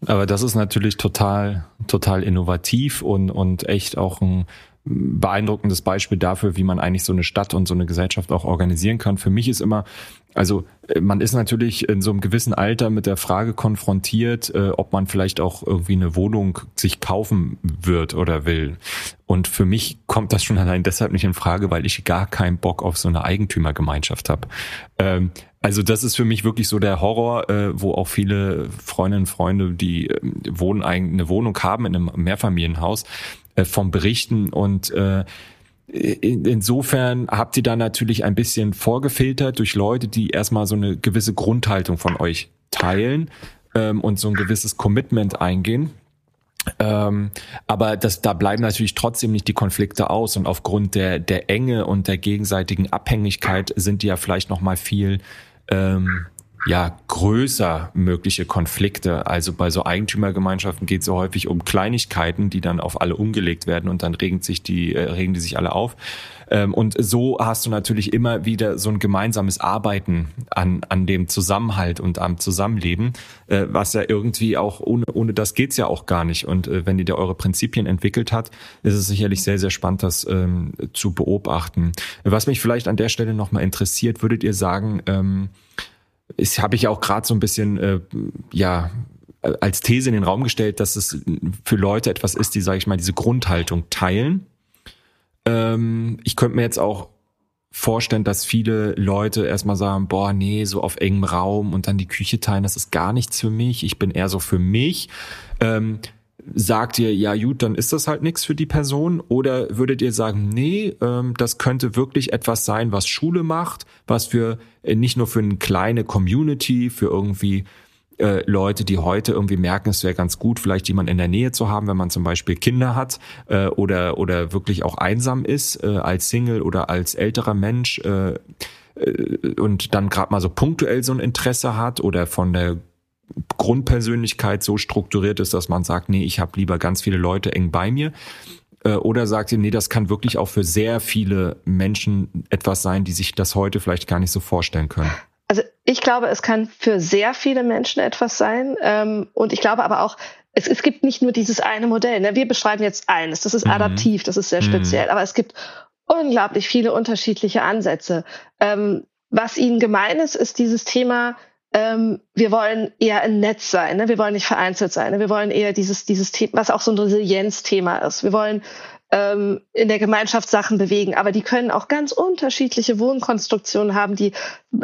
S1: Aber das ist natürlich total, total innovativ und, und echt auch ein beeindruckendes Beispiel dafür, wie man eigentlich so eine Stadt und so eine Gesellschaft auch organisieren kann. Für mich ist immer, also äh, man ist natürlich in so einem gewissen Alter mit der Frage konfrontiert, äh, ob man vielleicht auch irgendwie eine Wohnung sich kaufen wird oder will. Und für mich kommt das schon allein deshalb nicht in Frage, weil ich gar keinen Bock auf so eine Eigentümergemeinschaft habe. Ähm, also das ist für mich wirklich so der Horror, äh, wo auch viele Freundinnen und Freunde, die äh, wohnen, eine Wohnung haben in einem Mehrfamilienhaus, äh, vom Berichten und äh, Insofern habt ihr da natürlich ein bisschen vorgefiltert durch Leute, die erstmal so eine gewisse Grundhaltung von euch teilen ähm, und so ein gewisses Commitment eingehen. Ähm, aber das, da bleiben natürlich trotzdem nicht die Konflikte aus und aufgrund der, der Enge und der gegenseitigen Abhängigkeit sind die ja vielleicht noch mal viel ähm, ja, größer mögliche Konflikte. Also bei so Eigentümergemeinschaften geht es so häufig um Kleinigkeiten, die dann auf alle umgelegt werden und dann regen sich die, äh, regen die sich alle auf. Ähm, und so hast du natürlich immer wieder so ein gemeinsames Arbeiten an, an dem Zusammenhalt und am Zusammenleben, äh, was ja irgendwie auch, ohne, ohne das geht's ja auch gar nicht. Und äh, wenn ihr da eure Prinzipien entwickelt hat, ist es sicherlich sehr, sehr spannend, das ähm, zu beobachten. Was mich vielleicht an der Stelle nochmal interessiert, würdet ihr sagen, ähm, habe ich auch gerade so ein bisschen äh, ja als These in den Raum gestellt, dass es für Leute etwas ist, die sage ich mal diese Grundhaltung teilen. Ähm, ich könnte mir jetzt auch vorstellen, dass viele Leute erstmal sagen, boah, nee, so auf engem Raum und dann die Küche teilen, das ist gar nichts für mich. Ich bin eher so für mich. Ähm, sagt ihr, ja gut, dann ist das halt nichts für die Person? Oder würdet ihr sagen, nee, ähm, das könnte wirklich etwas sein, was Schule macht, was für äh, nicht nur für eine kleine Community, für irgendwie äh, Leute, die heute irgendwie merken, es wäre ganz gut, vielleicht jemand in der Nähe zu haben, wenn man zum Beispiel Kinder hat äh, oder oder wirklich auch einsam ist äh, als Single oder als älterer Mensch äh, äh und dann gerade mal so punktuell so ein Interesse hat oder von der Grundpersönlichkeit so strukturiert ist, dass man sagt, nee, ich habe lieber ganz viele Leute eng bei mir? Äh, oder sagt ihr, nee, das kann wirklich auch für sehr viele Menschen etwas sein, die sich das heute vielleicht gar nicht so vorstellen können?
S4: Also ich glaube, es kann für sehr viele Menschen etwas sein. Ähm, und ich glaube aber auch, es, es gibt nicht nur dieses eine Modell. Ne? Wir beschreiben jetzt eines. Das ist mhm. adaptiv, das ist sehr mhm. speziell. Aber es gibt unglaublich viele unterschiedliche Ansätze. Ähm, was ihnen gemein ist, ist dieses Thema, ähm, wir wollen eher ein Netz sein, ne? wir wollen nicht vereinzelt sein, ne? wir wollen eher dieses, dieses Thema, was auch so ein Resilienzthema ist. Wir wollen ähm, in der Gemeinschaft Sachen bewegen. Aber die können auch ganz unterschiedliche Wohnkonstruktionen haben, die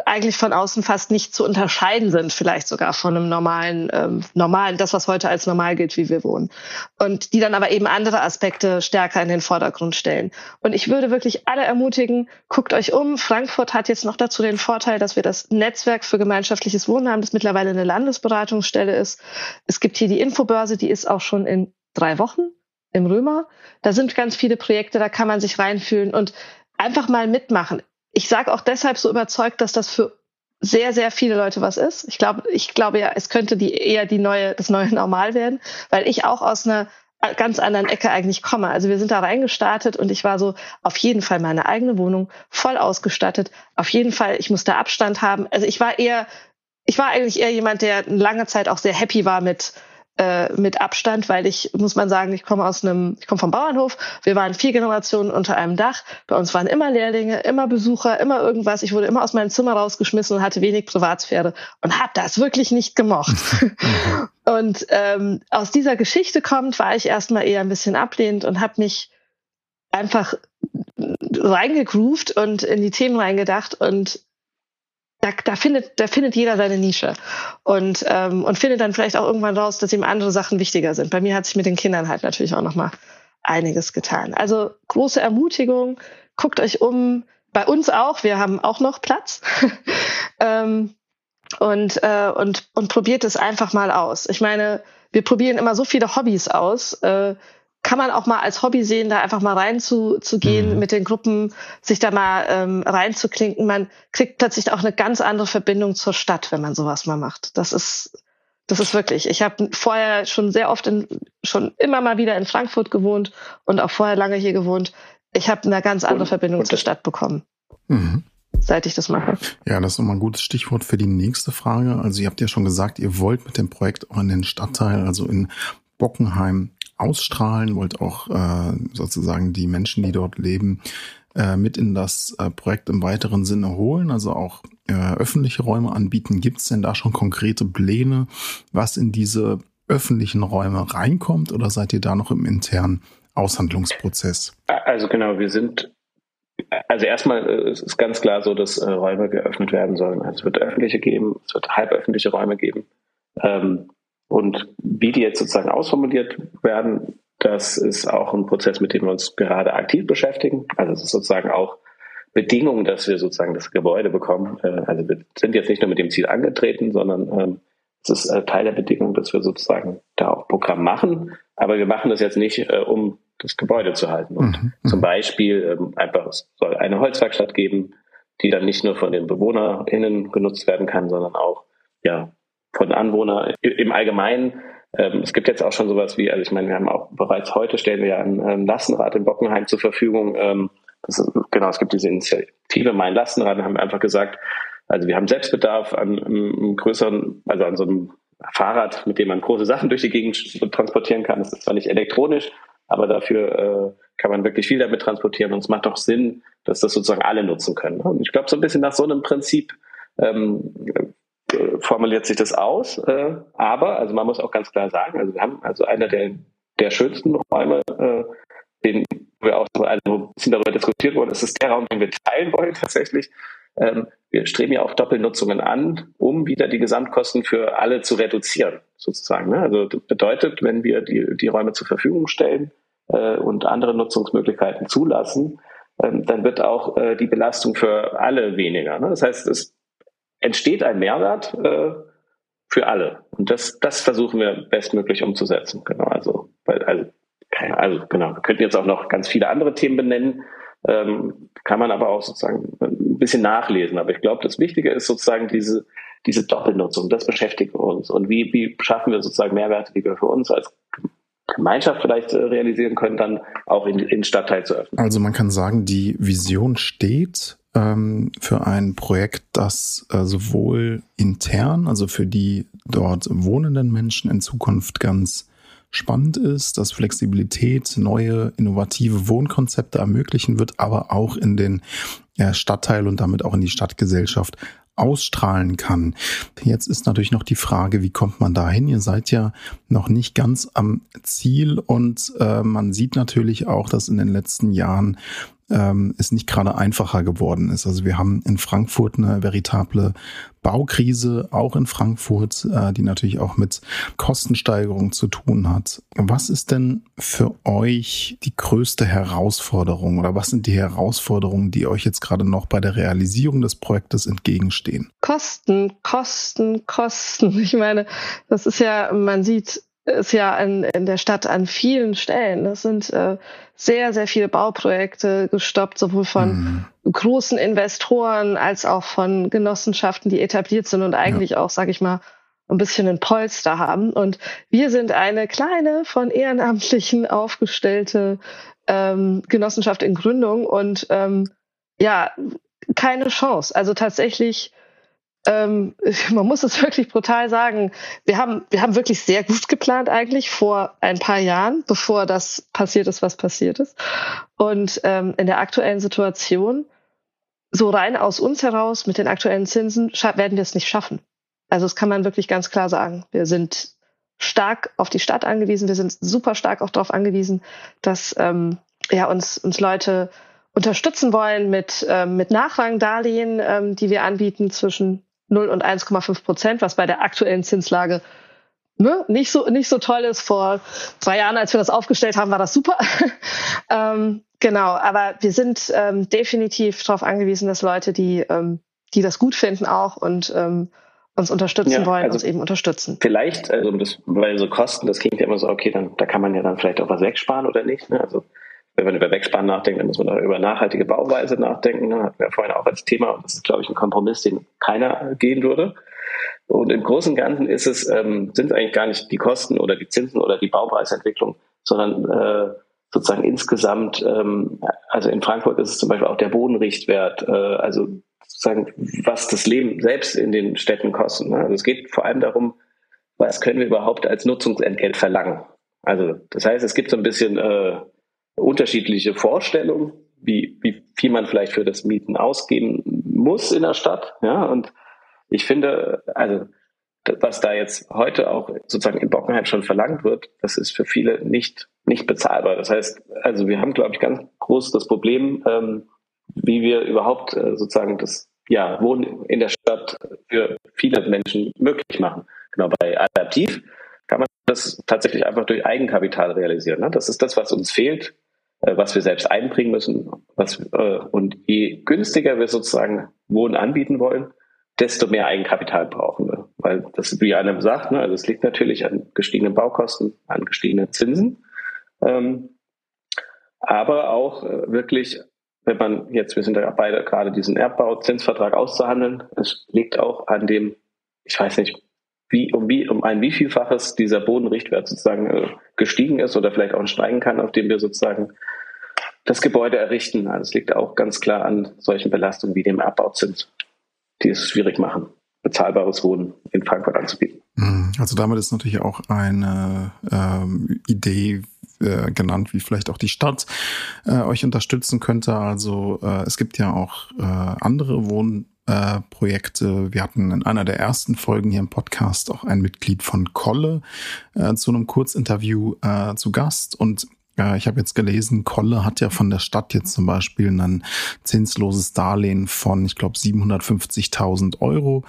S4: eigentlich von außen fast nicht zu unterscheiden sind, vielleicht sogar von einem normalen, ähm, normalen, das, was heute als normal gilt, wie wir wohnen. Und die dann aber eben andere Aspekte stärker in den Vordergrund stellen. Und ich würde wirklich alle ermutigen, guckt euch um. Frankfurt hat jetzt noch dazu den Vorteil, dass wir das Netzwerk für gemeinschaftliches Wohnen haben, das mittlerweile eine Landesberatungsstelle ist. Es gibt hier die Infobörse, die ist auch schon in drei Wochen im Römer. Da sind ganz viele Projekte, da kann man sich reinfühlen und einfach mal mitmachen. Ich sage auch deshalb so überzeugt, dass das für sehr, sehr viele Leute was ist. Ich glaube, ich glaube ja, es könnte die eher die neue, das neue Normal werden, weil ich auch aus einer ganz anderen Ecke eigentlich komme. Also wir sind da reingestartet und ich war so auf jeden Fall meine eigene Wohnung voll ausgestattet. Auf jeden Fall, ich musste Abstand haben. Also ich war eher, ich war eigentlich eher jemand, der lange Zeit auch sehr happy war mit äh, mit Abstand, weil ich, muss man sagen, ich komme aus einem, ich komme vom Bauernhof. Wir waren vier Generationen unter einem Dach. Bei uns waren immer Lehrlinge, immer Besucher, immer irgendwas. Ich wurde immer aus meinem Zimmer rausgeschmissen und hatte wenig Privatsphäre und habe das wirklich nicht gemocht. und ähm, aus dieser Geschichte kommt, war ich erstmal eher ein bisschen ablehnend und habe mich einfach reingegroovt und in die Themen reingedacht und da, da findet, da findet jeder seine Nische und ähm, und findet dann vielleicht auch irgendwann raus, dass ihm andere Sachen wichtiger sind. Bei mir hat sich mit den Kindern halt natürlich auch noch mal einiges getan. Also große Ermutigung, guckt euch um. Bei uns auch, wir haben auch noch Platz. ähm, und, äh, und, und probiert es einfach mal aus. Ich meine, wir probieren immer so viele Hobbys aus. Äh, kann man auch mal als Hobby sehen, da einfach mal reinzugehen, mhm. mit den Gruppen, sich da mal ähm, reinzuklinken. Man kriegt plötzlich auch eine ganz andere Verbindung zur Stadt, wenn man sowas mal macht. Das ist, das ist wirklich. Ich habe vorher schon sehr oft in, schon immer mal wieder in Frankfurt gewohnt und auch vorher lange hier gewohnt. Ich habe eine ganz andere und, Verbindung und zur Stadt bekommen. Mhm seit ich das mache.
S2: Ja, das ist nochmal ein gutes Stichwort für die nächste Frage. Also ihr habt ja schon gesagt, ihr wollt mit dem Projekt auch in den Stadtteil, also in Bockenheim, ausstrahlen, wollt auch äh, sozusagen die Menschen, die dort leben, äh, mit in das äh, Projekt im weiteren Sinne holen, also auch äh, öffentliche Räume anbieten. Gibt es denn da schon konkrete Pläne, was in diese öffentlichen Räume reinkommt oder seid ihr da noch im internen Aushandlungsprozess?
S3: Also genau, wir sind also erstmal äh, ist ganz klar so, dass äh, Räume geöffnet werden sollen. Also es wird öffentliche geben, es wird halböffentliche Räume geben. Ähm, und wie die jetzt sozusagen ausformuliert werden, das ist auch ein Prozess, mit dem wir uns gerade aktiv beschäftigen. Also es ist sozusagen auch Bedingung, dass wir sozusagen das Gebäude bekommen. Äh, also wir sind jetzt nicht nur mit dem Ziel angetreten, sondern ähm, es ist äh, Teil der Bedingung, dass wir sozusagen da auch Programm machen. Aber wir machen das jetzt nicht, äh, um das Gebäude zu halten. Und mhm. zum Beispiel ähm, einfach, es soll eine Holzwerkstatt geben, die dann nicht nur von den BewohnerInnen genutzt werden kann, sondern auch ja, von Anwohnern im Allgemeinen. Ähm, es gibt jetzt auch schon sowas wie, also ich meine, wir haben auch bereits heute stellen wir ja ein, ein Lastenrad in Bockenheim zur Verfügung. Ähm, ist, genau, es gibt diese Initiative Mein Lastenrad, haben einfach gesagt, also wir haben Selbstbedarf an einem größeren, also an so einem Fahrrad, mit dem man große Sachen durch die Gegend transportieren kann. Das ist zwar nicht elektronisch, aber dafür äh, kann man wirklich viel damit transportieren und es macht doch Sinn, dass das sozusagen alle nutzen können. Und ich glaube, so ein bisschen nach so einem Prinzip ähm, formuliert sich das aus. Äh, aber, also man muss auch ganz klar sagen, also wir haben also einer der, der schönsten Räume, äh, den wir auch also ein bisschen darüber diskutiert wurden, ist der Raum, den wir teilen wollen tatsächlich. Ähm, wir streben ja auch Doppelnutzungen an, um wieder die Gesamtkosten für alle zu reduzieren, sozusagen. Ne? Also das bedeutet, wenn wir die, die Räume zur Verfügung stellen äh, und andere Nutzungsmöglichkeiten zulassen, ähm, dann wird auch äh, die Belastung für alle weniger. Ne? Das heißt, es entsteht ein Mehrwert äh, für alle. Und das, das versuchen wir bestmöglich umzusetzen. Genau, also, weil, also, also genau, wir könnten jetzt auch noch ganz viele andere Themen benennen, ähm, kann man aber auch sozusagen ein bisschen nachlesen. Aber ich glaube, das Wichtige ist sozusagen diese, diese Doppelnutzung, das beschäftigt uns. Und wie, wie schaffen wir sozusagen Mehrwerte, die wir für uns als Gemeinschaft vielleicht äh, realisieren können, dann auch in, in Stadtteil zu öffnen.
S2: Also man kann sagen, die Vision steht ähm, für ein Projekt, das äh, sowohl intern, also für die dort wohnenden Menschen in Zukunft ganz spannend ist, dass Flexibilität neue innovative Wohnkonzepte ermöglichen wird, aber auch in den ja, Stadtteil und damit auch in die Stadtgesellschaft ausstrahlen kann. Jetzt ist natürlich noch die Frage, wie kommt man dahin? Ihr seid ja noch nicht ganz am Ziel und äh, man sieht natürlich auch, dass in den letzten Jahren ähm, es nicht gerade einfacher geworden ist. Also wir haben in Frankfurt eine veritable Baukrise, auch in Frankfurt, äh, die natürlich auch mit Kostensteigerung zu tun hat. Was ist denn für euch die größte Herausforderung oder was sind die Herausforderungen, die euch jetzt gerade noch bei der Realisierung des Projektes entgegenstehen?
S4: Kosten, Kosten, Kosten. Ich meine, das ist ja, man sieht ist ja in, in der Stadt an vielen Stellen. Das sind äh, sehr, sehr viele Bauprojekte gestoppt, sowohl von mhm. großen Investoren als auch von Genossenschaften, die etabliert sind und eigentlich ja. auch, sage ich mal, ein bisschen ein Polster haben. Und wir sind eine kleine, von Ehrenamtlichen aufgestellte ähm, Genossenschaft in Gründung und ähm, ja, keine Chance. Also tatsächlich ähm, man muss es wirklich brutal sagen, wir haben, wir haben wirklich sehr gut geplant eigentlich vor ein paar Jahren, bevor das passiert ist, was passiert ist. Und ähm, in der aktuellen Situation, so rein aus uns heraus mit den aktuellen Zinsen, werden wir es nicht schaffen. Also das kann man wirklich ganz klar sagen. Wir sind stark auf die Stadt angewiesen. Wir sind super stark auch darauf angewiesen, dass ähm, ja, uns, uns Leute unterstützen wollen mit, ähm, mit Nachrangdarlehen, ähm, die wir anbieten zwischen 0 und 1,5 Prozent, was bei der aktuellen Zinslage ne, nicht so nicht so toll ist. Vor zwei Jahren, als wir das aufgestellt haben, war das super. ähm, genau, aber wir sind ähm, definitiv darauf angewiesen, dass Leute, die ähm, die das gut finden, auch und ähm, uns unterstützen ja, wollen, also uns eben unterstützen.
S3: Vielleicht, also das, weil so Kosten, das klingt ja immer so, okay, dann da kann man ja dann vielleicht auch was wegsparen oder nicht. Ne? Also wenn man über Wegsparen nachdenkt, dann muss man auch über nachhaltige Bauweise nachdenken. Ne? Hatten wir vorhin auch als Thema. Das ist, glaube ich, ein Kompromiss, den keiner gehen würde. Und im Großen und Ganzen ist es, ähm, sind es eigentlich gar nicht die Kosten oder die Zinsen oder die Baupreisentwicklung, sondern äh, sozusagen insgesamt, ähm, also in Frankfurt ist es zum Beispiel auch der Bodenrichtwert, äh, also sozusagen, was das Leben selbst in den Städten kostet. Ne? Also es geht vor allem darum, was können wir überhaupt als Nutzungsentgelt verlangen. Also das heißt, es gibt so ein bisschen äh, unterschiedliche Vorstellungen, wie, wie viel man vielleicht für das Mieten ausgeben muss in der Stadt. Ja, und ich finde, also was da jetzt heute auch sozusagen in Bockenheim schon verlangt wird, das ist für viele nicht, nicht bezahlbar. Das heißt, also wir haben, glaube ich, ganz groß das Problem, ähm, wie wir überhaupt äh, sozusagen das ja, Wohnen in der Stadt für viele Menschen möglich machen. Genau, bei Adaptiv kann man das tatsächlich einfach durch Eigenkapital realisieren. Ne? Das ist das, was uns fehlt äh, was wir selbst einbringen müssen. Was, äh, und je günstiger wir sozusagen Wohnen anbieten wollen, desto mehr Eigenkapital brauchen wir. Weil das, wie einer sagt, ne, also es liegt natürlich an gestiegenen Baukosten, an gestiegenen Zinsen. Ähm, aber auch äh, wirklich, wenn man jetzt, wir sind ja beide gerade diesen Erbbauzinsvertrag auszuhandeln, es liegt auch an dem, ich weiß nicht, wie, um, wie, um ein wievielfaches dieser Bodenrichtwert sozusagen äh, gestiegen ist oder vielleicht auch steigen kann, auf dem wir sozusagen das Gebäude errichten. Also es liegt auch ganz klar an solchen Belastungen wie dem Abbauzins, die es schwierig machen, bezahlbares Wohnen in Frankfurt anzubieten.
S2: Mhm. Also damit ist natürlich auch eine ähm, Idee äh, genannt, wie vielleicht auch die Stadt äh, euch unterstützen könnte. Also äh, es gibt ja auch äh, andere Wohn äh, Projekte. Wir hatten in einer der ersten Folgen hier im Podcast auch ein Mitglied von Kolle äh, zu einem Kurzinterview äh, zu Gast und ja, ich habe jetzt gelesen, Kolle hat ja von der Stadt jetzt zum Beispiel ein zinsloses Darlehen von, ich glaube, 750.000 Euro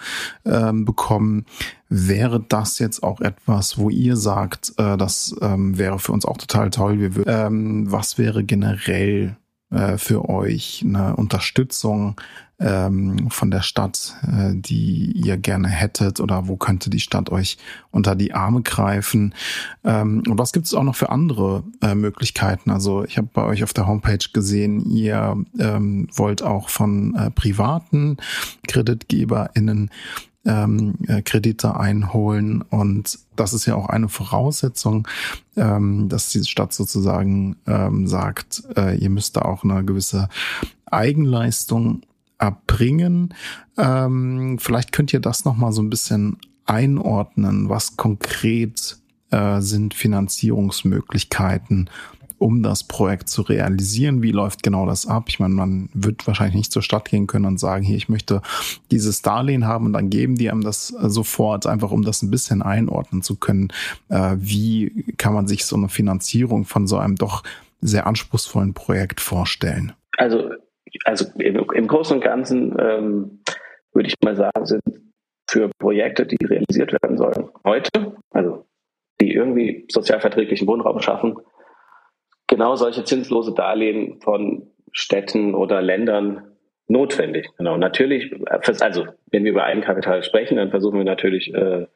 S2: ähm, bekommen. Wäre das jetzt auch etwas, wo ihr sagt, äh, das ähm, wäre für uns auch total toll? Wir, ähm, was wäre generell äh, für euch eine Unterstützung ähm, von der Stadt, äh, die ihr gerne hättet oder wo könnte die Stadt euch unter die Arme greifen? Ähm, und was gibt es auch noch für andere äh, Möglichkeiten? Also ich habe bei euch auf der Homepage gesehen, ihr ähm, wollt auch von äh, privaten KreditgeberInnen ähm, äh, Kredite einholen. Und das ist ja auch eine Voraussetzung, ähm, dass die Stadt sozusagen ähm, sagt, äh, ihr müsst da auch eine gewisse Eigenleistung erbringen. Ähm, vielleicht könnt ihr das nochmal so ein bisschen einordnen, was konkret äh, sind Finanzierungsmöglichkeiten um das Projekt zu realisieren. Wie läuft genau das ab? Ich meine, man wird wahrscheinlich nicht zur Stadt gehen können und sagen, hier, ich möchte dieses Darlehen haben und dann geben die einem das äh, sofort, einfach um das ein bisschen einordnen zu können. Äh, wie kann man sich so eine Finanzierung von so einem doch sehr anspruchsvollen Projekt vorstellen?
S3: Also, also im, im Großen und Ganzen ähm, würde ich mal sagen, sind für Projekte, die realisiert werden sollen, heute, also die irgendwie sozialverträglichen Wohnraum schaffen, genau solche zinslose Darlehen von Städten oder Ländern notwendig. Genau. Natürlich, also wenn wir über Eigenkapital sprechen, dann versuchen wir natürlich äh,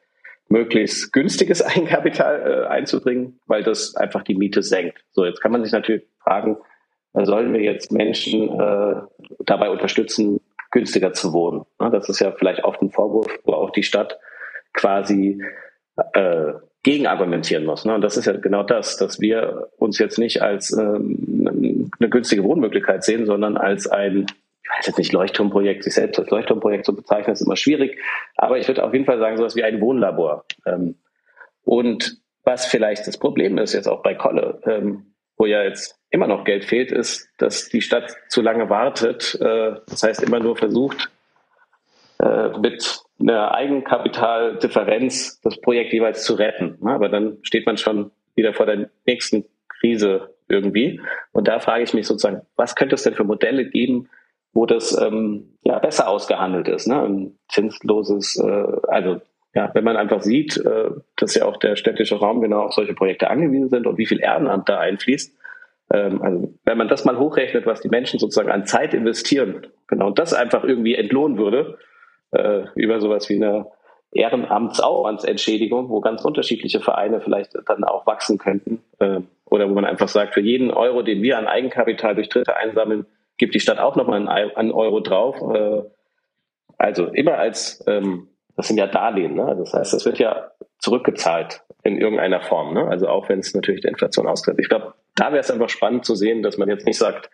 S3: möglichst günstiges Eigenkapital äh, einzubringen, weil das einfach die Miete senkt. So, jetzt kann man sich natürlich fragen, sollen wir jetzt Menschen äh, dabei unterstützen, günstiger zu wohnen? Das ist ja vielleicht oft ein Vorwurf, wo auch die Stadt quasi äh, gegenargumentieren muss. Ne? Und das ist ja genau das, dass wir uns jetzt nicht als ähm, eine günstige Wohnmöglichkeit sehen, sondern als ein, ich weiß jetzt nicht, Leuchtturmprojekt, sich selbst als Leuchtturmprojekt zu bezeichnen, ist immer schwierig. Aber ich würde auf jeden Fall sagen, sowas wie ein Wohnlabor. Ähm, und was vielleicht das Problem ist, jetzt auch bei Kolle, ähm, wo ja jetzt immer noch Geld fehlt, ist, dass die Stadt zu lange wartet. Äh, das heißt, immer nur versucht, äh, mit einer Eigenkapitaldifferenz das Projekt jeweils zu retten. Aber dann steht man schon wieder vor der nächsten Krise irgendwie. Und da frage ich mich sozusagen, was könnte es denn für Modelle geben, wo das ähm, ja besser ausgehandelt ist, ne? Ein zinsloses, äh, also ja, wenn man einfach sieht, äh, dass ja auch der städtische Raum genau auf solche Projekte angewiesen sind und wie viel Ehrenamt da einfließt. Ähm, also wenn man das mal hochrechnet, was die Menschen sozusagen an Zeit investieren, genau, und das einfach irgendwie entlohnen würde, äh, über sowas wie eine Ehrenamtsaufwandsentschädigung, wo ganz unterschiedliche Vereine vielleicht dann auch wachsen könnten. Äh, oder wo man einfach sagt, für jeden Euro, den wir an Eigenkapital durch Dritte einsammeln, gibt die Stadt auch nochmal einen Euro drauf. Äh, also immer als, ähm, das sind ja Darlehen, ne? das heißt, das wird ja zurückgezahlt in irgendeiner Form. Ne? Also auch wenn es natürlich der Inflation ausgleicht. Ich glaube, da wäre es einfach spannend zu sehen, dass man jetzt nicht sagt,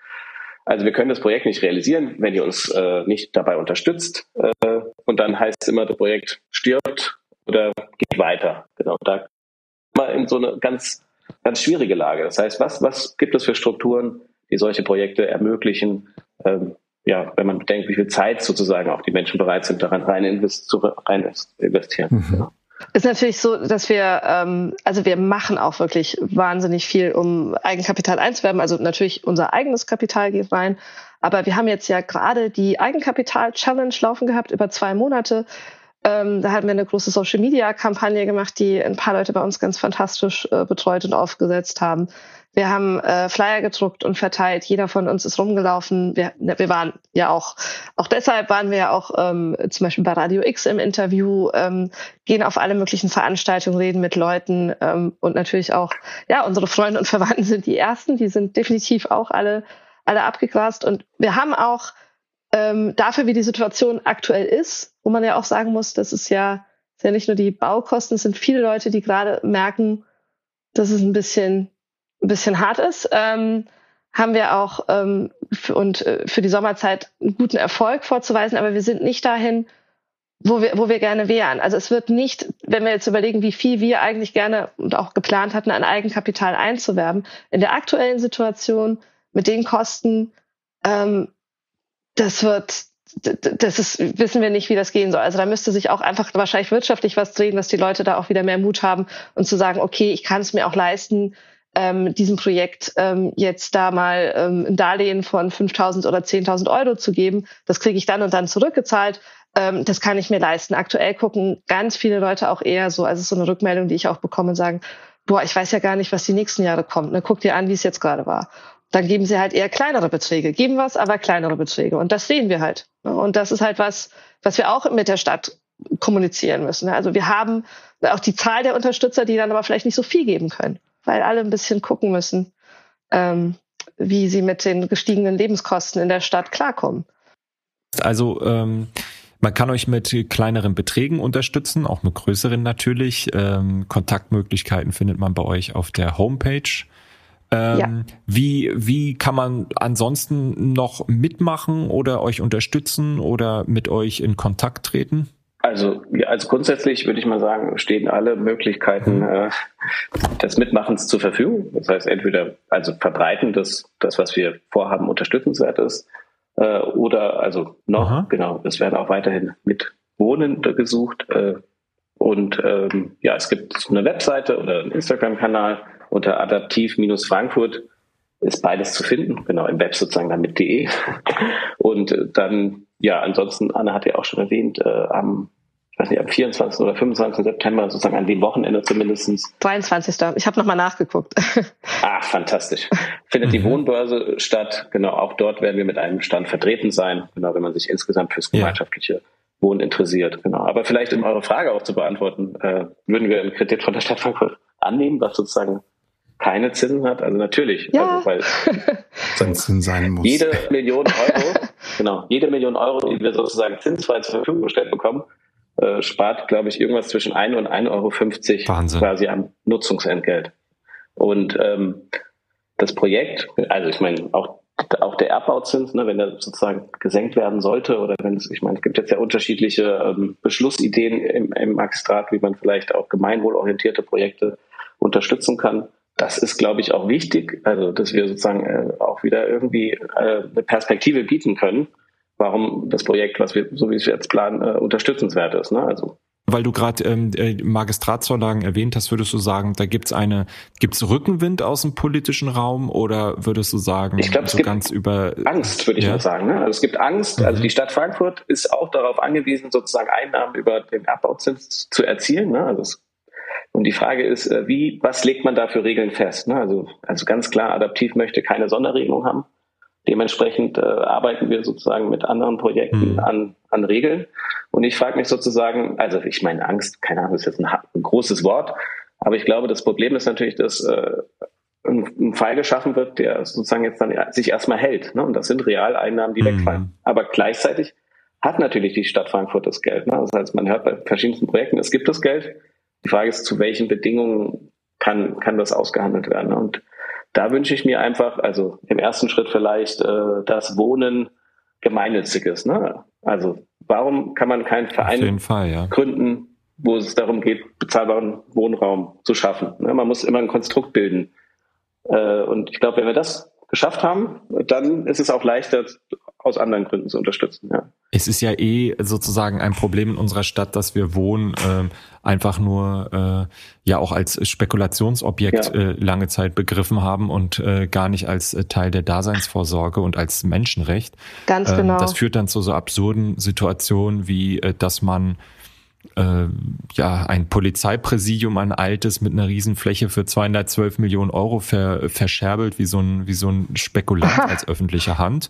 S3: also wir können das Projekt nicht realisieren, wenn ihr uns äh, nicht dabei unterstützt. Äh, und dann heißt es immer, das Projekt stirbt oder geht weiter. Genau, da mal in so eine ganz, ganz schwierige Lage. Das heißt, was, was gibt es für Strukturen, die solche Projekte ermöglichen? Ähm, ja, wenn man bedenkt, wie viel Zeit sozusagen auch die Menschen bereit sind, daran rein, invest rein investieren. Mhm. Ja.
S4: Ist natürlich so, dass wir, ähm, also wir machen auch wirklich wahnsinnig viel, um Eigenkapital einzuwerben. Also natürlich unser eigenes Kapital geht rein. Aber wir haben jetzt ja gerade die Eigenkapital-Challenge laufen gehabt über zwei Monate. Ähm, da hatten wir eine große Social-Media-Kampagne gemacht, die ein paar Leute bei uns ganz fantastisch äh, betreut und aufgesetzt haben. Wir haben äh, Flyer gedruckt und verteilt. Jeder von uns ist rumgelaufen. Wir, ne, wir waren ja auch, auch deshalb waren wir ja auch ähm, zum Beispiel bei Radio X im Interview, ähm, gehen auf alle möglichen Veranstaltungen, reden mit Leuten ähm, und natürlich auch, ja, unsere Freunde und Verwandten sind die ersten. Die sind definitiv auch alle, alle abgegrast. Und wir haben auch ähm, dafür, wie die Situation aktuell ist, wo man ja auch sagen muss, das ist ja, ist ja nicht nur die Baukosten, es sind viele Leute, die gerade merken, dass es ein bisschen ein bisschen hart ist, ähm, haben wir auch ähm, und äh, für die Sommerzeit einen guten Erfolg vorzuweisen, aber wir sind nicht dahin, wo wir, wo wir gerne wären. Also es wird nicht, wenn wir jetzt überlegen, wie viel wir eigentlich gerne und auch geplant hatten, an Eigenkapital einzuwerben, in der aktuellen Situation mit den Kosten, ähm, das wird, das ist, wissen wir nicht, wie das gehen soll. Also da müsste sich auch einfach wahrscheinlich wirtschaftlich was drehen, dass die Leute da auch wieder mehr Mut haben und zu sagen, okay, ich kann es mir auch leisten, ähm, diesem Projekt ähm, jetzt da mal ähm, ein Darlehen von 5.000 oder 10.000 Euro zu geben. Das kriege ich dann und dann zurückgezahlt. Ähm, das kann ich mir leisten. Aktuell gucken ganz viele Leute auch eher so, also so eine Rückmeldung, die ich auch bekomme, sagen, boah, ich weiß ja gar nicht, was die nächsten Jahre kommt. Ne? Guck dir an, wie es jetzt gerade war. Dann geben sie halt eher kleinere Beträge, geben was, aber kleinere Beträge. Und das sehen wir halt. Und das ist halt was, was wir auch mit der Stadt kommunizieren müssen. Also wir haben auch die Zahl der Unterstützer, die dann aber vielleicht nicht so viel geben können weil alle ein bisschen gucken müssen, ähm, wie sie mit den gestiegenen Lebenskosten in der Stadt klarkommen.
S1: Also ähm, Man kann euch mit kleineren Beträgen unterstützen, auch mit größeren natürlich. Ähm, Kontaktmöglichkeiten findet man bei euch auf der Homepage. Ähm, ja. wie, wie kann man ansonsten noch mitmachen oder euch unterstützen oder mit euch in Kontakt treten?
S3: Also, ja, also grundsätzlich würde ich mal sagen, stehen alle Möglichkeiten mhm. äh, des Mitmachens zur Verfügung. Das heißt, entweder also verbreiten, dass das, was wir vorhaben, unterstützenswert ist, äh, oder also noch, Aha. genau, es werden auch weiterhin mit Wohnende gesucht. Äh, und ähm, ja, es gibt eine Webseite oder einen Instagram-Kanal unter adaptiv-frankfurt ist beides zu finden, genau, im Web sozusagen dann mit de. Und dann, ja, ansonsten, Anne hat ja auch schon erwähnt, äh, am ich weiß nicht, am 24. oder 25. September, sozusagen an dem Wochenende zumindest.
S4: 23. Ich habe nochmal nachgeguckt.
S3: Ah, fantastisch. Findet die mhm. Wohnbörse statt. Genau, auch dort werden wir mit einem Stand vertreten sein. Genau, wenn man sich insgesamt fürs gemeinschaftliche ja. Wohnen interessiert. Genau. Aber vielleicht, um eure Frage auch zu beantworten, äh, würden wir einen Kredit von der Stadt Frankfurt annehmen, was sozusagen keine Zinsen hat. Also natürlich,
S4: ja.
S3: also, weil
S2: Zinsen sein muss.
S3: Jede Million Euro, genau, jede Million Euro, die wir sozusagen zinsfrei zur Verfügung gestellt bekommen, äh, spart, glaube ich, irgendwas zwischen 1 und 1,50 Euro Wahnsinn. quasi am Nutzungsentgelt. Und ähm, das Projekt, also ich meine, auch auch der Erbbauzins, ne, wenn der sozusagen gesenkt werden sollte oder wenn es, ich meine, es gibt jetzt ja unterschiedliche ähm, Beschlussideen im, im Magistrat, wie man vielleicht auch gemeinwohlorientierte Projekte unterstützen kann. Das ist, glaube ich, auch wichtig, also dass wir sozusagen äh, auch wieder irgendwie äh, eine Perspektive bieten können warum das Projekt, was wir, so wie es jetzt planen, äh, unterstützenswert ist. Ne? Also
S1: weil du gerade ähm, äh, Magistratsvorlagen erwähnt hast, würdest du sagen, da gibt's eine, gibt's Rückenwind aus dem politischen Raum oder würdest du sagen,
S3: ich glaub, so ganz über
S1: Angst, würde ich ja. mal sagen. Ne? Also es gibt Angst. Also mhm. Also die Stadt Frankfurt ist auch darauf angewiesen, sozusagen Einnahmen über den Abbauzins zu erzielen. Ne? Also es, und die Frage ist, äh, wie, was legt man da für Regeln fest? Ne? Also, also ganz klar, Adaptiv möchte keine Sonderregelung haben. Dementsprechend äh, arbeiten wir sozusagen mit anderen Projekten mhm. an, an Regeln. Und ich frage mich sozusagen, also ich meine Angst, keine Ahnung, ist jetzt ein, ein großes Wort, aber ich glaube, das Problem ist natürlich, dass äh, ein, ein Fall geschaffen wird, der sozusagen jetzt dann sich erstmal hält. Ne? Und das sind Realeinnahmen, die mhm. wegfallen. Aber gleichzeitig hat natürlich die Stadt Frankfurt das Geld. Ne? Das heißt, man hört bei verschiedensten Projekten, es gibt das Geld. Die Frage ist, zu welchen Bedingungen kann, kann das ausgehandelt werden. Und da wünsche ich mir einfach, also im ersten Schritt vielleicht, äh, dass Wohnen gemeinnützig ist. Ne? Also warum kann man keinen Verein Fall, ja.
S3: gründen, wo es darum geht, bezahlbaren Wohnraum zu schaffen? Ne? Man muss immer ein Konstrukt bilden. Äh, und ich glaube, wenn wir das geschafft haben, dann ist es auch leichter, aus anderen Gründen zu unterstützen. Ja.
S1: Es ist ja eh sozusagen ein Problem in unserer Stadt, dass wir Wohnen äh, einfach nur äh, ja auch als Spekulationsobjekt ja. äh, lange Zeit begriffen haben und äh, gar nicht als äh, Teil der Daseinsvorsorge und als Menschenrecht.
S4: Ganz ähm, genau.
S1: Das führt dann zu so absurden Situationen wie, äh, dass man äh, ja ein Polizeipräsidium, ein altes mit einer Riesenfläche für 212 Millionen Euro ver, verscherbelt wie so ein wie so ein Spekulant als öffentliche Hand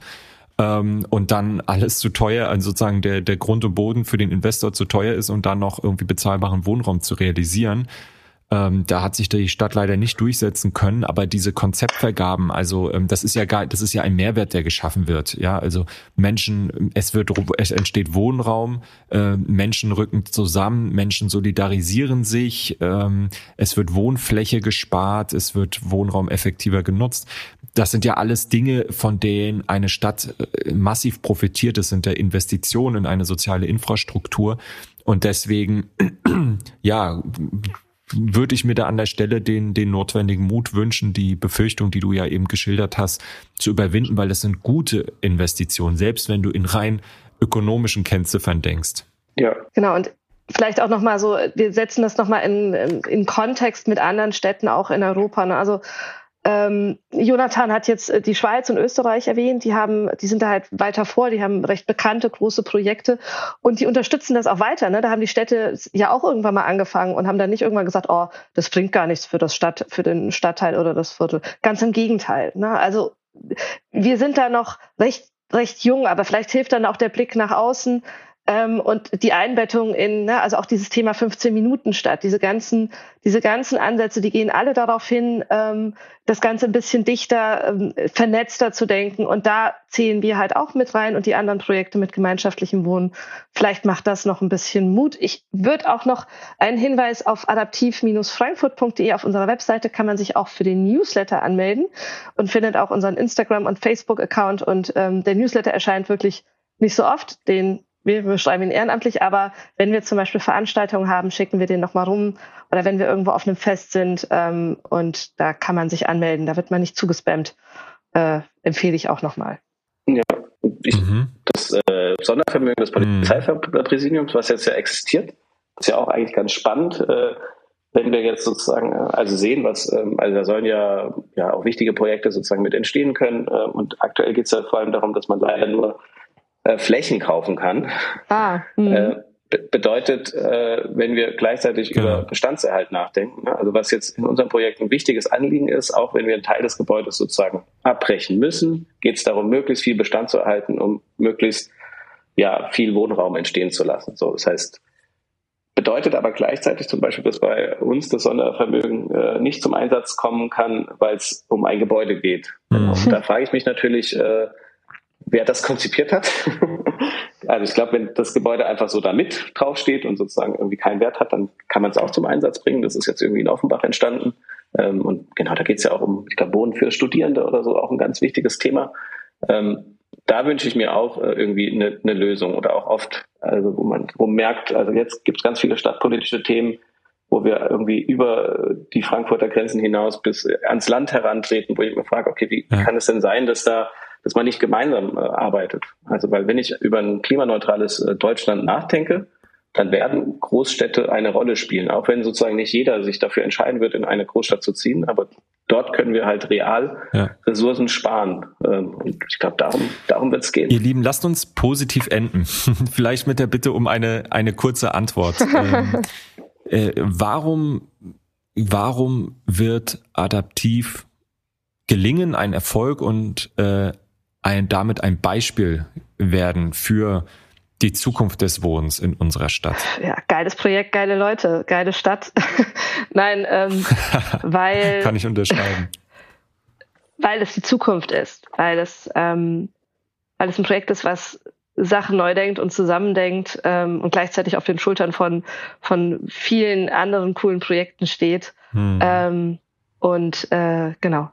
S1: ähm, und dann alles zu teuer, also sozusagen der, der Grund und Boden für den Investor zu teuer ist und dann noch irgendwie bezahlbaren Wohnraum zu realisieren. Ähm, da hat sich die Stadt leider nicht durchsetzen können, aber diese Konzeptvergaben, also ähm, das ist ja gar, das ist ja ein Mehrwert, der geschaffen wird. Ja, also Menschen, es wird, es entsteht Wohnraum, äh, Menschen rücken zusammen, Menschen solidarisieren sich, ähm, es wird Wohnfläche gespart, es wird Wohnraum effektiver genutzt. Das sind ja alles Dinge, von denen eine Stadt äh, massiv profitiert. Das sind ja Investitionen in eine soziale Infrastruktur. Und deswegen, ja, würde ich mir da an der Stelle den, den notwendigen Mut wünschen, die Befürchtung, die du ja eben geschildert hast, zu überwinden, weil das sind gute Investitionen, selbst wenn du in rein ökonomischen Kennziffern denkst.
S4: Ja. Genau. Und vielleicht auch nochmal so, wir setzen das nochmal in, in, in Kontext mit anderen Städten auch in Europa. Ne? Also ähm, Jonathan hat jetzt äh, die Schweiz und Österreich erwähnt. Die haben, die sind da halt weiter vor. Die haben recht bekannte große Projekte und die unterstützen das auch weiter. Ne? Da haben die Städte ja auch irgendwann mal angefangen und haben dann nicht irgendwann gesagt, oh, das bringt gar nichts für das Stadt, für den Stadtteil oder das Viertel. Ganz im Gegenteil. Ne? Also wir sind da noch recht recht jung, aber vielleicht hilft dann auch der Blick nach außen ähm, und die Einbettung in, ne, also auch dieses Thema 15 Minuten statt, diese ganzen, diese ganzen Ansätze, die gehen alle darauf hin, ähm, das Ganze ein bisschen dichter, ähm, vernetzter zu denken. Und da zählen wir halt auch mit rein und die anderen Projekte mit gemeinschaftlichem Wohnen. Vielleicht macht das noch ein bisschen Mut. Ich würde auch noch einen Hinweis auf adaptiv-frankfurt.de auf unserer Webseite kann man sich auch für den Newsletter anmelden und findet auch unseren Instagram- und Facebook-Account. Und ähm, der Newsletter erscheint wirklich nicht so oft. Den wir schreiben ihn ehrenamtlich, aber wenn wir zum Beispiel Veranstaltungen haben, schicken wir den nochmal rum oder wenn wir irgendwo auf einem Fest sind ähm, und da kann man sich anmelden, da wird man nicht zugespammt, äh, empfehle ich auch nochmal.
S3: Ja, ich, mhm. das äh, Sondervermögen des Polizeipräsidiums, was jetzt ja existiert, ist ja auch eigentlich ganz spannend. Äh, wenn wir jetzt sozusagen äh, also sehen, was ähm, also da sollen ja ja auch wichtige Projekte sozusagen mit entstehen können äh, und aktuell geht es ja vor allem darum, dass man leider nur äh, Flächen kaufen kann. Ah, äh, bedeutet, äh, wenn wir gleichzeitig genau. über Bestandserhalt nachdenken, ne? also was jetzt in unserem Projekt ein wichtiges Anliegen ist, auch wenn wir einen Teil des Gebäudes sozusagen abbrechen müssen, geht es darum, möglichst viel Bestand zu erhalten, um möglichst ja viel Wohnraum entstehen zu lassen. So, das heißt, bedeutet aber gleichzeitig zum Beispiel, dass bei uns das Sondervermögen äh, nicht zum Einsatz kommen kann, weil es um ein Gebäude geht. Mhm. Und da frage ich mich natürlich, äh, wer das konzipiert hat. also ich glaube, wenn das Gebäude einfach so da mit draufsteht und sozusagen irgendwie keinen Wert hat, dann kann man es auch zum Einsatz bringen. Das ist jetzt irgendwie in Offenbach entstanden. Ähm, und genau, da geht es ja auch um, ich glaube, Wohnen für Studierende oder so, auch ein ganz wichtiges Thema. Ähm, da wünsche ich mir auch äh, irgendwie eine, eine Lösung oder auch oft, also wo man wo man merkt, also jetzt gibt es ganz viele stadtpolitische Themen, wo wir irgendwie über die Frankfurter Grenzen hinaus bis ans Land herantreten, wo ich mir frage, okay, wie ja. kann es denn sein, dass da dass man nicht gemeinsam äh, arbeitet. Also weil wenn ich über ein klimaneutrales äh, Deutschland nachdenke, dann werden Großstädte eine Rolle spielen, auch wenn sozusagen nicht jeder sich dafür entscheiden wird, in eine Großstadt zu ziehen. Aber dort können wir halt real ja. Ressourcen sparen. Ähm, und ich glaube, darum, darum wird es gehen.
S1: Ihr Lieben, lasst uns positiv enden. Vielleicht mit der Bitte um eine, eine kurze Antwort. ähm, äh, warum, warum wird adaptiv gelingen, ein Erfolg und äh, ein, damit ein Beispiel werden für die Zukunft des Wohnens in unserer Stadt.
S4: Ja, geiles Projekt, geile Leute, geile Stadt. Nein, ähm, weil.
S1: Kann ich unterschreiben.
S4: Weil es die Zukunft ist, weil es, ähm, weil es ein Projekt ist, was Sachen neu denkt und zusammendenkt ähm, und gleichzeitig auf den Schultern von, von vielen anderen coolen Projekten steht. Hm. Ähm, und äh, genau,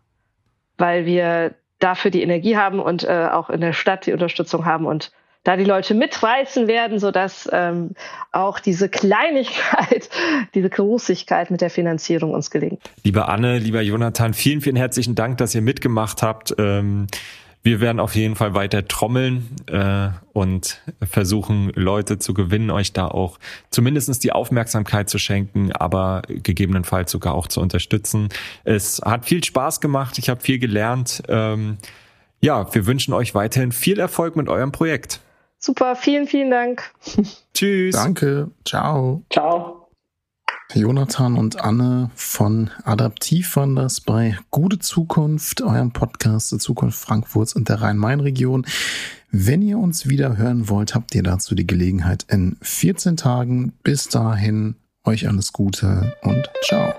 S4: weil wir dafür die Energie haben und äh, auch in der Stadt die Unterstützung haben und da die Leute mitreißen werden, sodass ähm, auch diese Kleinigkeit, diese Großigkeit mit der Finanzierung uns gelingt.
S1: Lieber Anne, lieber Jonathan, vielen, vielen herzlichen Dank, dass ihr mitgemacht habt. Ähm wir werden auf jeden Fall weiter trommeln äh, und versuchen, Leute zu gewinnen, euch da auch zumindestens die Aufmerksamkeit zu schenken, aber gegebenenfalls sogar auch zu unterstützen. Es hat viel Spaß gemacht, ich habe viel gelernt. Ähm, ja, wir wünschen euch weiterhin viel Erfolg mit eurem Projekt.
S4: Super, vielen, vielen Dank.
S1: Tschüss.
S2: Danke. Ciao.
S3: Ciao.
S2: Jonathan und Anne von Adaptiv waren das bei Gute Zukunft, eurem Podcast zur Zukunft Frankfurts und der Rhein-Main-Region. Wenn ihr uns wieder hören wollt, habt ihr dazu die Gelegenheit in 14 Tagen. Bis dahin, euch alles Gute und ciao.